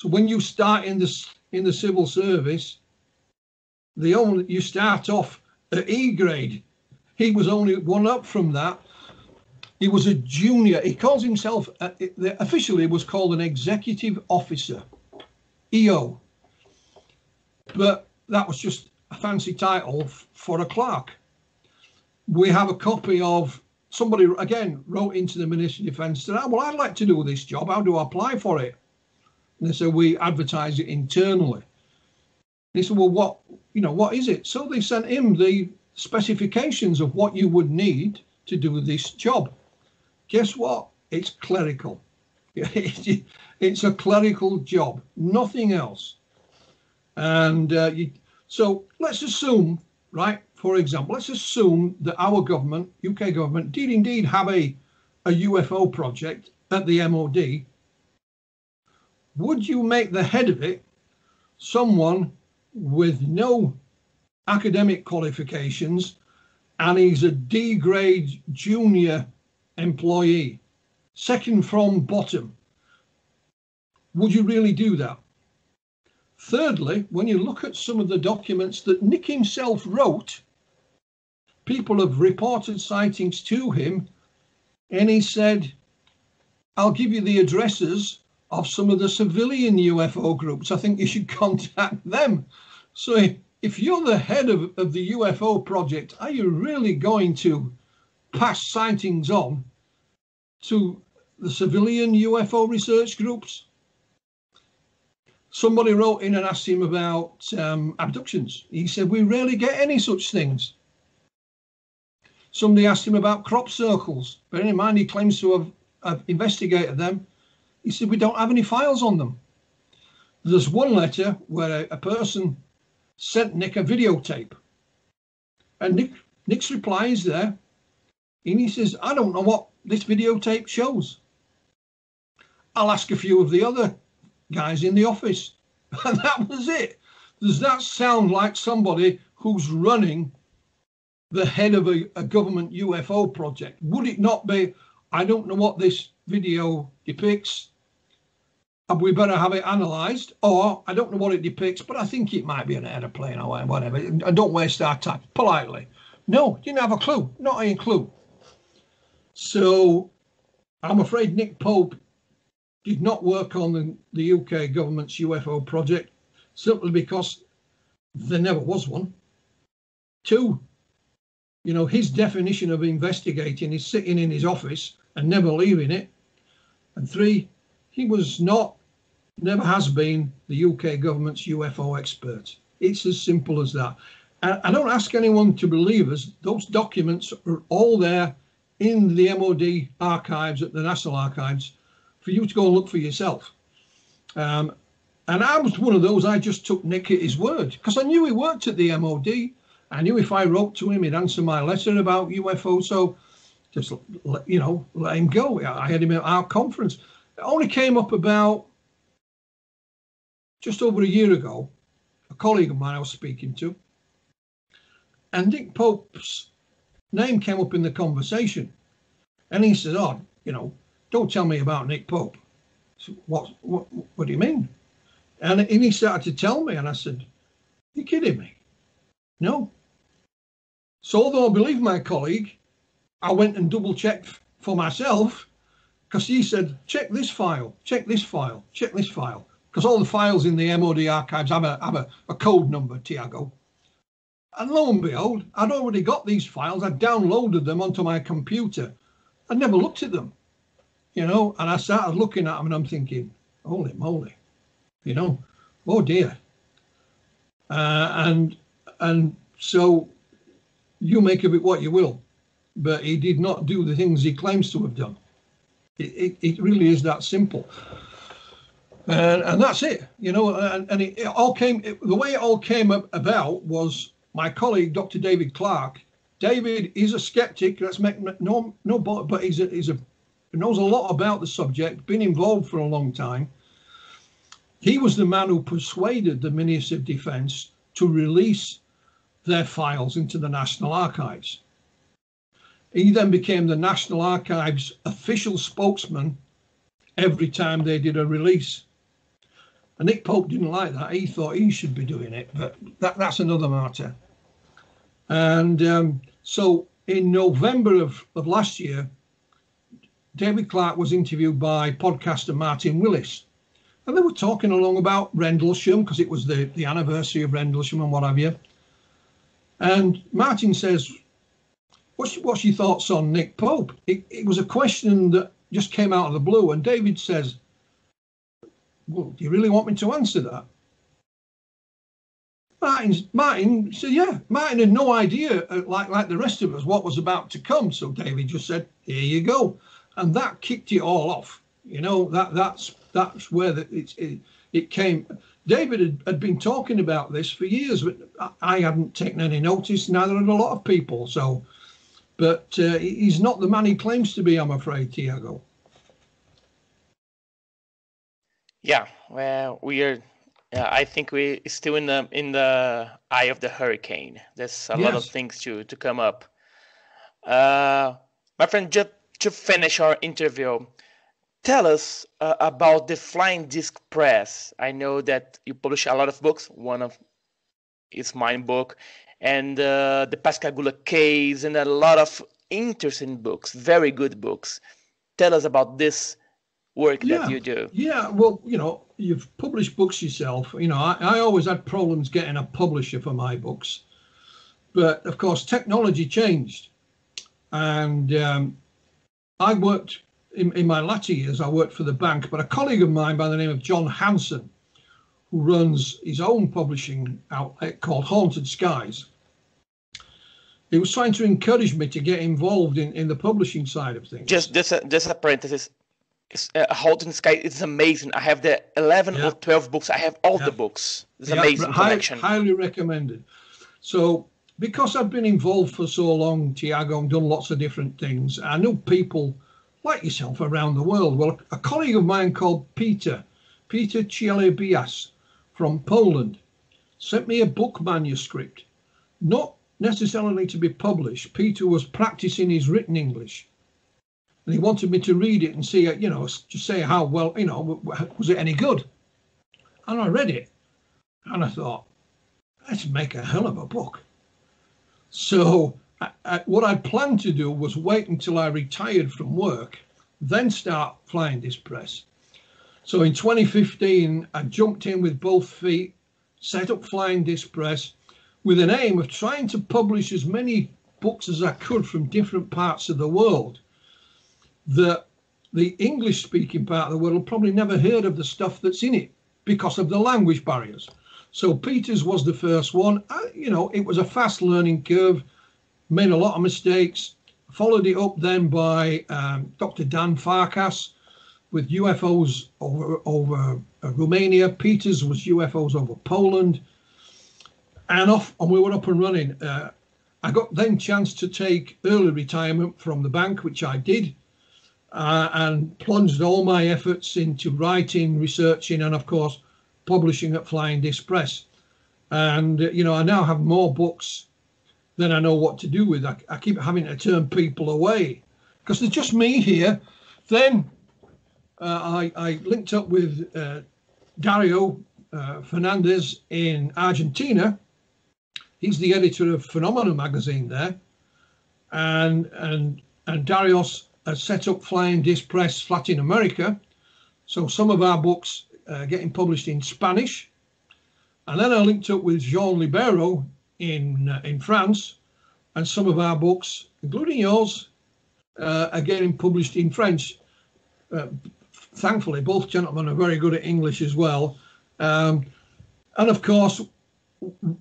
So when you start in the in the civil service, the only you start off at E grade. He was only one up from that. He was a junior. He calls himself uh, officially was called an executive officer, EO. But that was just a fancy title for a clerk. We have a copy of somebody again wrote into the Ministry of Defence said, "Well, I'd like to do this job. How do I apply for it?" And they said, "We advertise it internally." He said, "Well, what you know, what is it?" So they sent him the specifications of what you would need to do this job. Guess what? It's clerical. it's a clerical job, nothing else. And uh, you, so let's assume, right? For example, let's assume that our government, UK government, did indeed have a, a UFO project at the MOD. Would you make the head of it someone with no academic qualifications and he's a D grade junior employee, second from bottom. Would you really do that? Thirdly, when you look at some of the documents that Nick himself wrote, people have reported sightings to him, and he said, I'll give you the addresses of some of the civilian UFO groups. I think you should contact them. So if you're the head of, of the UFO project, are you really going to pass sightings on to the civilian UFO research groups? Somebody wrote in and asked him about um, abductions. He said, We rarely get any such things. Somebody asked him about crop circles. Bearing in mind, he claims to have, have investigated them. He said, We don't have any files on them. There's one letter where a, a person sent Nick a videotape. And Nick Nick's reply is there. And he says, I don't know what this videotape shows. I'll ask a few of the other guys in the office. And that was it. Does that sound like somebody who's running the head of a, a government UFO project? Would it not be, I don't know what this video depicts, we better have it analysed, or I don't know what it depicts, but I think it might be an aeroplane or whatever. And don't waste our time politely. No, didn't have a clue, not a clue. So I'm afraid Nick Pope did not work on the, the UK government's UFO project simply because there never was one. Two, you know, his definition of investigating is sitting in his office and never leaving it. And three, he was not never has been the UK government's UFO expert. It's as simple as that. I don't ask anyone to believe us. Those documents are all there in the MOD archives at the National Archives for you to go and look for yourself. Um, and I was one of those, I just took Nick at his word because I knew he worked at the MOD. I knew if I wrote to him, he'd answer my letter about UFO. So just, you know, let him go. I had him at our conference. It only came up about just over a year ago, a colleague of mine I was speaking to, and Nick Pope's name came up in the conversation. And he said, Oh, you know, don't tell me about Nick Pope. What, what, what do you mean? And, and he started to tell me, and I said, You kidding me? No. So, although I believe my colleague, I went and double checked for myself because he said, Check this file, check this file, check this file because all the files in the MOD archives have a, have a, a code number, Thiago. And lo and behold, I'd already got these files. I'd downloaded them onto my computer. I'd never looked at them, you know, and I started looking at them and I'm thinking, holy moly, you know, oh dear. Uh, and and so you make of it what you will, but he did not do the things he claims to have done. It, it, it really is that simple. and, and that's it. You know, and, and it, it all came. The way it all came about was my colleague, Dr. David Clark. David is a skeptic. Let's make no no, but, but he's a, he's a knows a lot about the subject. Been involved for a long time. He was the man who persuaded the Ministry of Defence to release their files into the National Archives. He then became the National Archives official spokesman every time they did a release. And Nick Pope didn't like that. He thought he should be doing it, but that, that's another matter. And um, so in November of, of last year, David Clark was interviewed by podcaster Martin Willis. And they were talking along about Rendlesham because it was the, the anniversary of Rendlesham and what have you. And Martin says, What's, what's your thoughts on Nick Pope? It, it was a question that just came out of the blue. And David says, Well, do you really want me to answer that? Martin's, Martin said, Yeah. Martin had no idea, uh, like, like the rest of us, what was about to come. So David just said, Here you go. And that kicked it all off. You know, that that's that's where the, it, it, it came. David had, had been talking about this for years, but I hadn't taken any notice, neither had a lot of people. So, but uh, he's not the man he claims to be, I'm afraid, Thiago. Yeah, well, we are. Yeah, I think we're still in the in the eye of the hurricane. There's a yes. lot of things to to come up. Uh, my friend, just to finish our interview, tell us uh, about the Flying Disc Press. I know that you publish a lot of books. One of is my book, and uh, the Pascagoula case, and a lot of interesting books, very good books. Tell us about this work yeah, that you do. Yeah, well, you know, you've published books yourself. You know, I, I always had problems getting a publisher for my books, but of course, technology changed, and um, I worked in, in my latter years, I worked for the bank, but a colleague of mine by the name of John Hanson, who runs his own publishing outlet called Haunted Skies, he was trying to encourage me to get involved in, in the publishing side of things. Just just a, just a parenthesis. Uh, Haunted Sky is amazing. I have the 11 yeah. or 12 books. I have all yeah. the books. It's yeah, amazing high, collection. Highly recommended. So, because I've been involved for so long, Thiago, and done lots of different things, I know people like yourself around the world. Well, a colleague of mine called Peter, Peter Cielebias from Poland, sent me a book manuscript, not necessarily to be published. Peter was practicing his written English. And he wanted me to read it and see, uh, you know, to say how well, you know, was it any good? And I read it and I thought, let's make a hell of a book. So I, I, what I planned to do was wait until I retired from work, then start Flying Disc Press. So in 2015, I jumped in with both feet, set up Flying Disc Press with an aim of trying to publish as many books as I could from different parts of the world that the English speaking part of the world probably never heard of the stuff that's in it because of the language barriers. So Peters was the first one. I, you know, it was a fast learning curve made a lot of mistakes. Followed it up then by um, Dr. Dan Farcas with UFOs over over uh, Romania. Peters was UFOs over Poland, and off and we were up and running. Uh, I got then chance to take early retirement from the bank, which I did, uh, and plunged all my efforts into writing, researching, and of course publishing at Flying Disc Press. And uh, you know, I now have more books than I know what to do with. I, I keep having to turn people away because there's just me here. Then uh, I, I, linked up with uh, Dario uh, Fernandez in Argentina. He's the editor of Phenomena magazine there, and and and Darius has set up Flying Disc Press Latin America. So some of our books uh, getting published in Spanish. And then I linked up with Jean Libero in uh, in France, and some of our books, including yours, uh, are getting published in French. Uh, thankfully, both gentlemen are very good at English as well, um, and of course,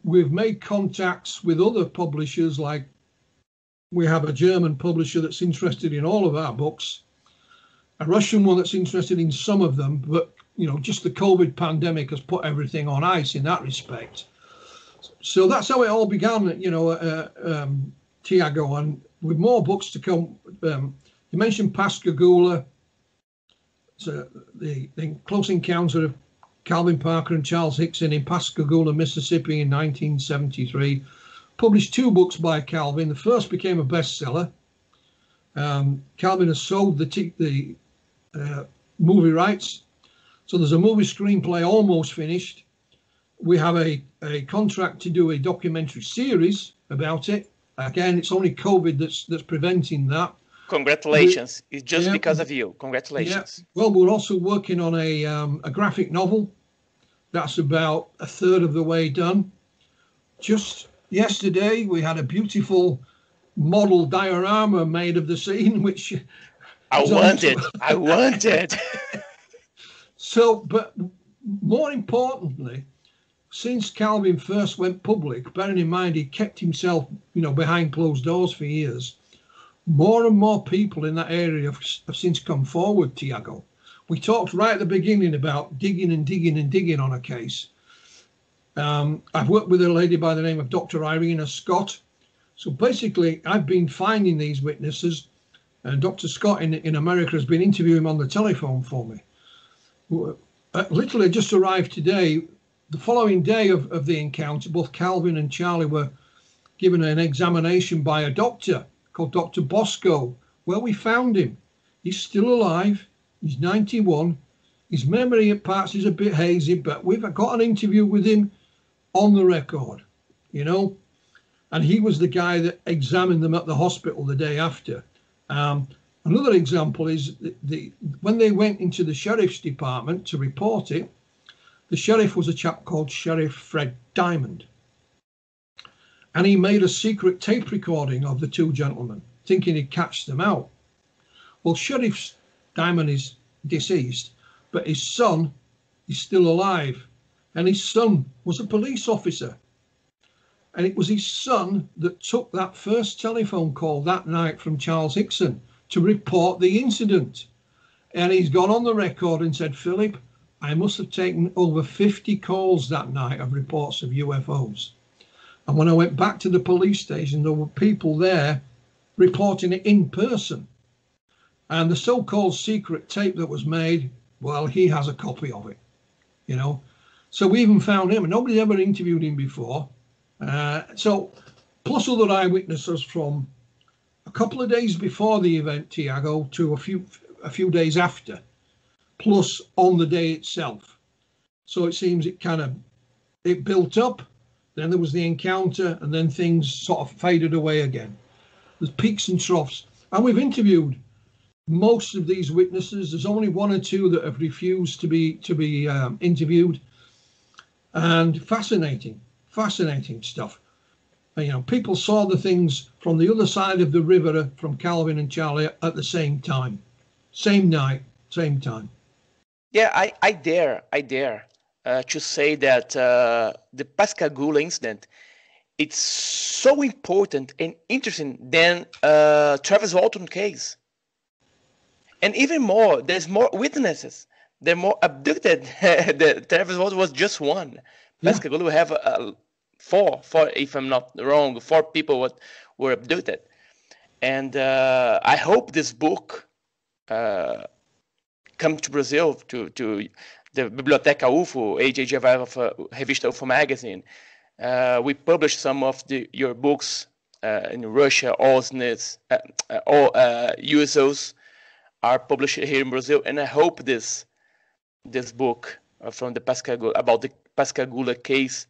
we've made contacts with other publishers. Like we have a German publisher that's interested in all of our books, a Russian one that's interested in some of them, but you know, just the COVID pandemic has put everything on ice in that respect. So that's how it all began, you know, uh, um, Thiago, and with more books to come. Um, you mentioned Pascagoula, so the, the close encounter of Calvin Parker and Charles Hickson in Pascagoula, Mississippi in 1973. Published two books by Calvin. The first became a bestseller. Um, Calvin has sold the, the uh, movie rights. So there's a movie screenplay almost finished. We have a, a contract to do a documentary series about it. Again, it's only COVID that's that's preventing that. Congratulations! We, it's just yeah, because of you. Congratulations. Yeah. Well, we're also working on a um, a graphic novel. That's about a third of the way done. Just yesterday, we had a beautiful model diorama made of the scene, which I wanted. I wanted. so, but more importantly, since Calvin first went public, bearing in mind he kept himself, you know, behind closed doors for years, more and more people in that area have, have since come forward, Thiago. We talked right at the beginning about digging and digging and digging on a case. Um, I've worked with a lady by the name of Dr. Irena Scott. So basically, I've been finding these witnesses, and Dr. Scott in, in America has been interviewing on the telephone for me. Uh, literally just arrived today the following day of, of the encounter, both Calvin and Charlie were given an examination by a doctor called Dr. Bosco, where we found him. He's still alive. He's 91. His memory at parts is a bit hazy, but we've got an interview with him on the record, you know. And he was the guy that examined them at the hospital the day after. Um, another example is the, the when they went into the sheriff's department to report it, the sheriff was a chap called Sheriff Fred Diamond. And he made a secret tape recording of the two gentlemen, thinking he'd catch them out. Well, Sheriff Diamond is deceased, but his son is still alive. And his son was a police officer. And it was his son that took that first telephone call that night from Charles Hickson to report the incident. And he's gone on the record and said, Philip, I must have taken over 50 calls that night of reports of UFOs. And when I went back to the police station, there were people there reporting it in person. And the so called secret tape that was made, well, he has a copy of it, you know. So we even found him, and nobody ever interviewed him before. Uh, so, plus other eyewitnesses from a couple of days before the event, Thiago, to a few a few days after plus on the day itself. So it seems it kind of it built up, then there was the encounter, and then things sort of faded away again. There's peaks and troughs, and we've interviewed most of these witnesses. There's only one or two that have refused to be to be um, interviewed, and fascinating, fascinating stuff. And, you know, people saw the things from the other side of the river from Calvin and Charlie at the same time, same night, same time. Yeah, I, I dare, I dare uh, to say that uh, the Pascagoula incident it's so important and interesting than uh, Travis Walton case. And even more, there's more witnesses. They're more abducted. the Travis Walton was just one. Yeah. Pascagoula have uh, four, four, if I'm not wrong, four people what were abducted. And uh, I hope this book uh, come to Brazil to to the Biblioteca UFO, AJG of uh, Revista UFO magazine. Uh, we published some of the, your books uh, in Russia, OSNIs, uh, uh, all USOs uh, are published here in Brazil, and I hope this this book from the Pascagoula about the Pascagoula case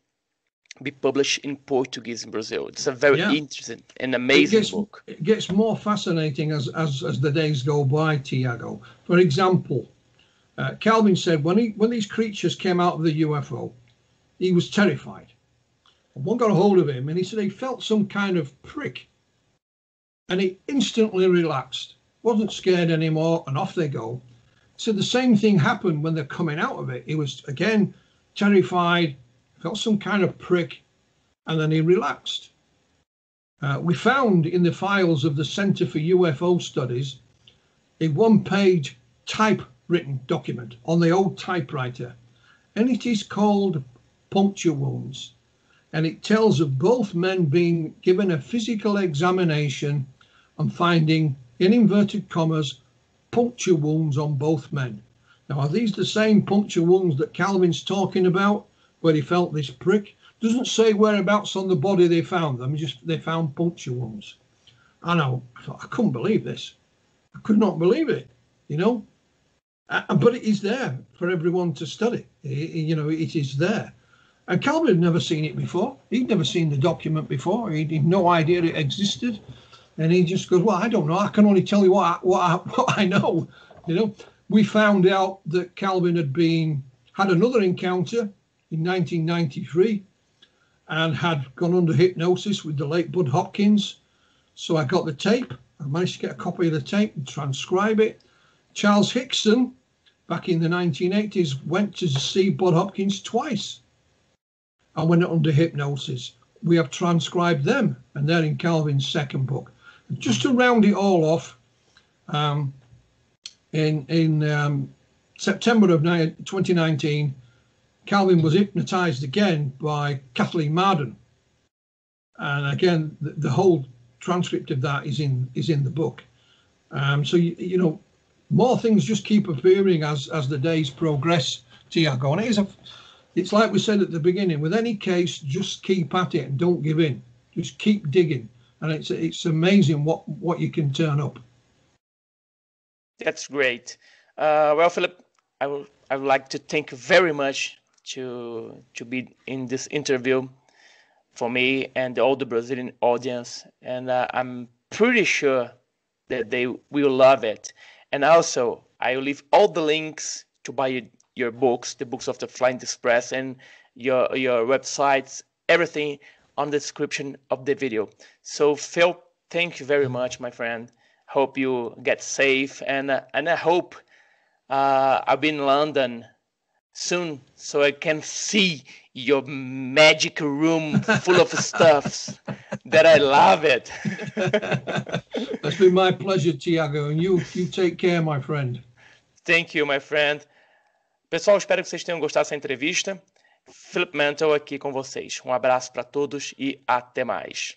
be published in Portuguese in Brazil. It's a very yeah. interesting and amazing it gets, book. It gets more fascinating as, as, as the days go by, Thiago. For example, uh, Calvin said when he when these creatures came out of the UFO, he was terrified. And one got a hold of him and he said he felt some kind of prick. And he instantly relaxed, wasn't scared anymore, and off they go. So the same thing happened when they're coming out of it. He was again terrified, felt some kind of prick, and then he relaxed. Uh, we found in the files of the Center for UFO Studies a one page type written document on the old typewriter, and it is called Puncture Wounds. And it tells of both men being given a physical examination and finding, in inverted commas, puncture wounds on both men. Now, are these the same puncture wounds that Calvin's talking about, where he felt this prick? Doesn't say whereabouts on the body they found them, just they found puncture wounds. I know, I couldn't believe this. I could not believe it, you know. Uh, but it is there for everyone to study. It, you know, it is there. And Calvin had never seen it before. He'd never seen the document before. He had no idea it existed. And he just goes, "Well, I don't know. I can only tell you what I, what I, what I know." You know, we found out that Calvin had been had another encounter in 1993 and had gone under hypnosis with the late Bud Hopkins. So I got the tape. I managed to get a copy of the tape and transcribe it. Charles Hickson, back in the 1980s, went to see Bud Hopkins twice and went under hypnosis. We have transcribed them, and they're in Calvin's second book. Just to round it all off, um, in in um, September of 2019, Calvin was hypnotized again by Kathleen Marden, and again the, the, whole transcript of that is in is in the book. Um, so you, you know, more things just keep appearing as as the days progress. Thiago, and it is a, it's like we said at the beginning. With any case, just keep at it and don't give in. Just keep digging, and it's it's amazing what what you can turn up. That's great. Uh, well, Philip, I would I would like to thank you very much to to be in this interview for me and all the Brazilian audience, and uh, I'm pretty sure that they will love it. And also, I will leave all the links to buy your, your books, the books of the Flying Disk Press, and your your websites, everything on the description of the video. So Phil, thank you very much, my friend. Hope you get safe, and uh, and I hope uh, I'll be in London soon so I can see your magic room full of stuffs that I love it. That's been my pleasure, Tiago, and you you take care, my friend. Thank you, my friend. Pessoal, espero que vocês tenham gostado dessa entrevista. Philip Mantle aqui com vocês. Um abraço para todos e até mais.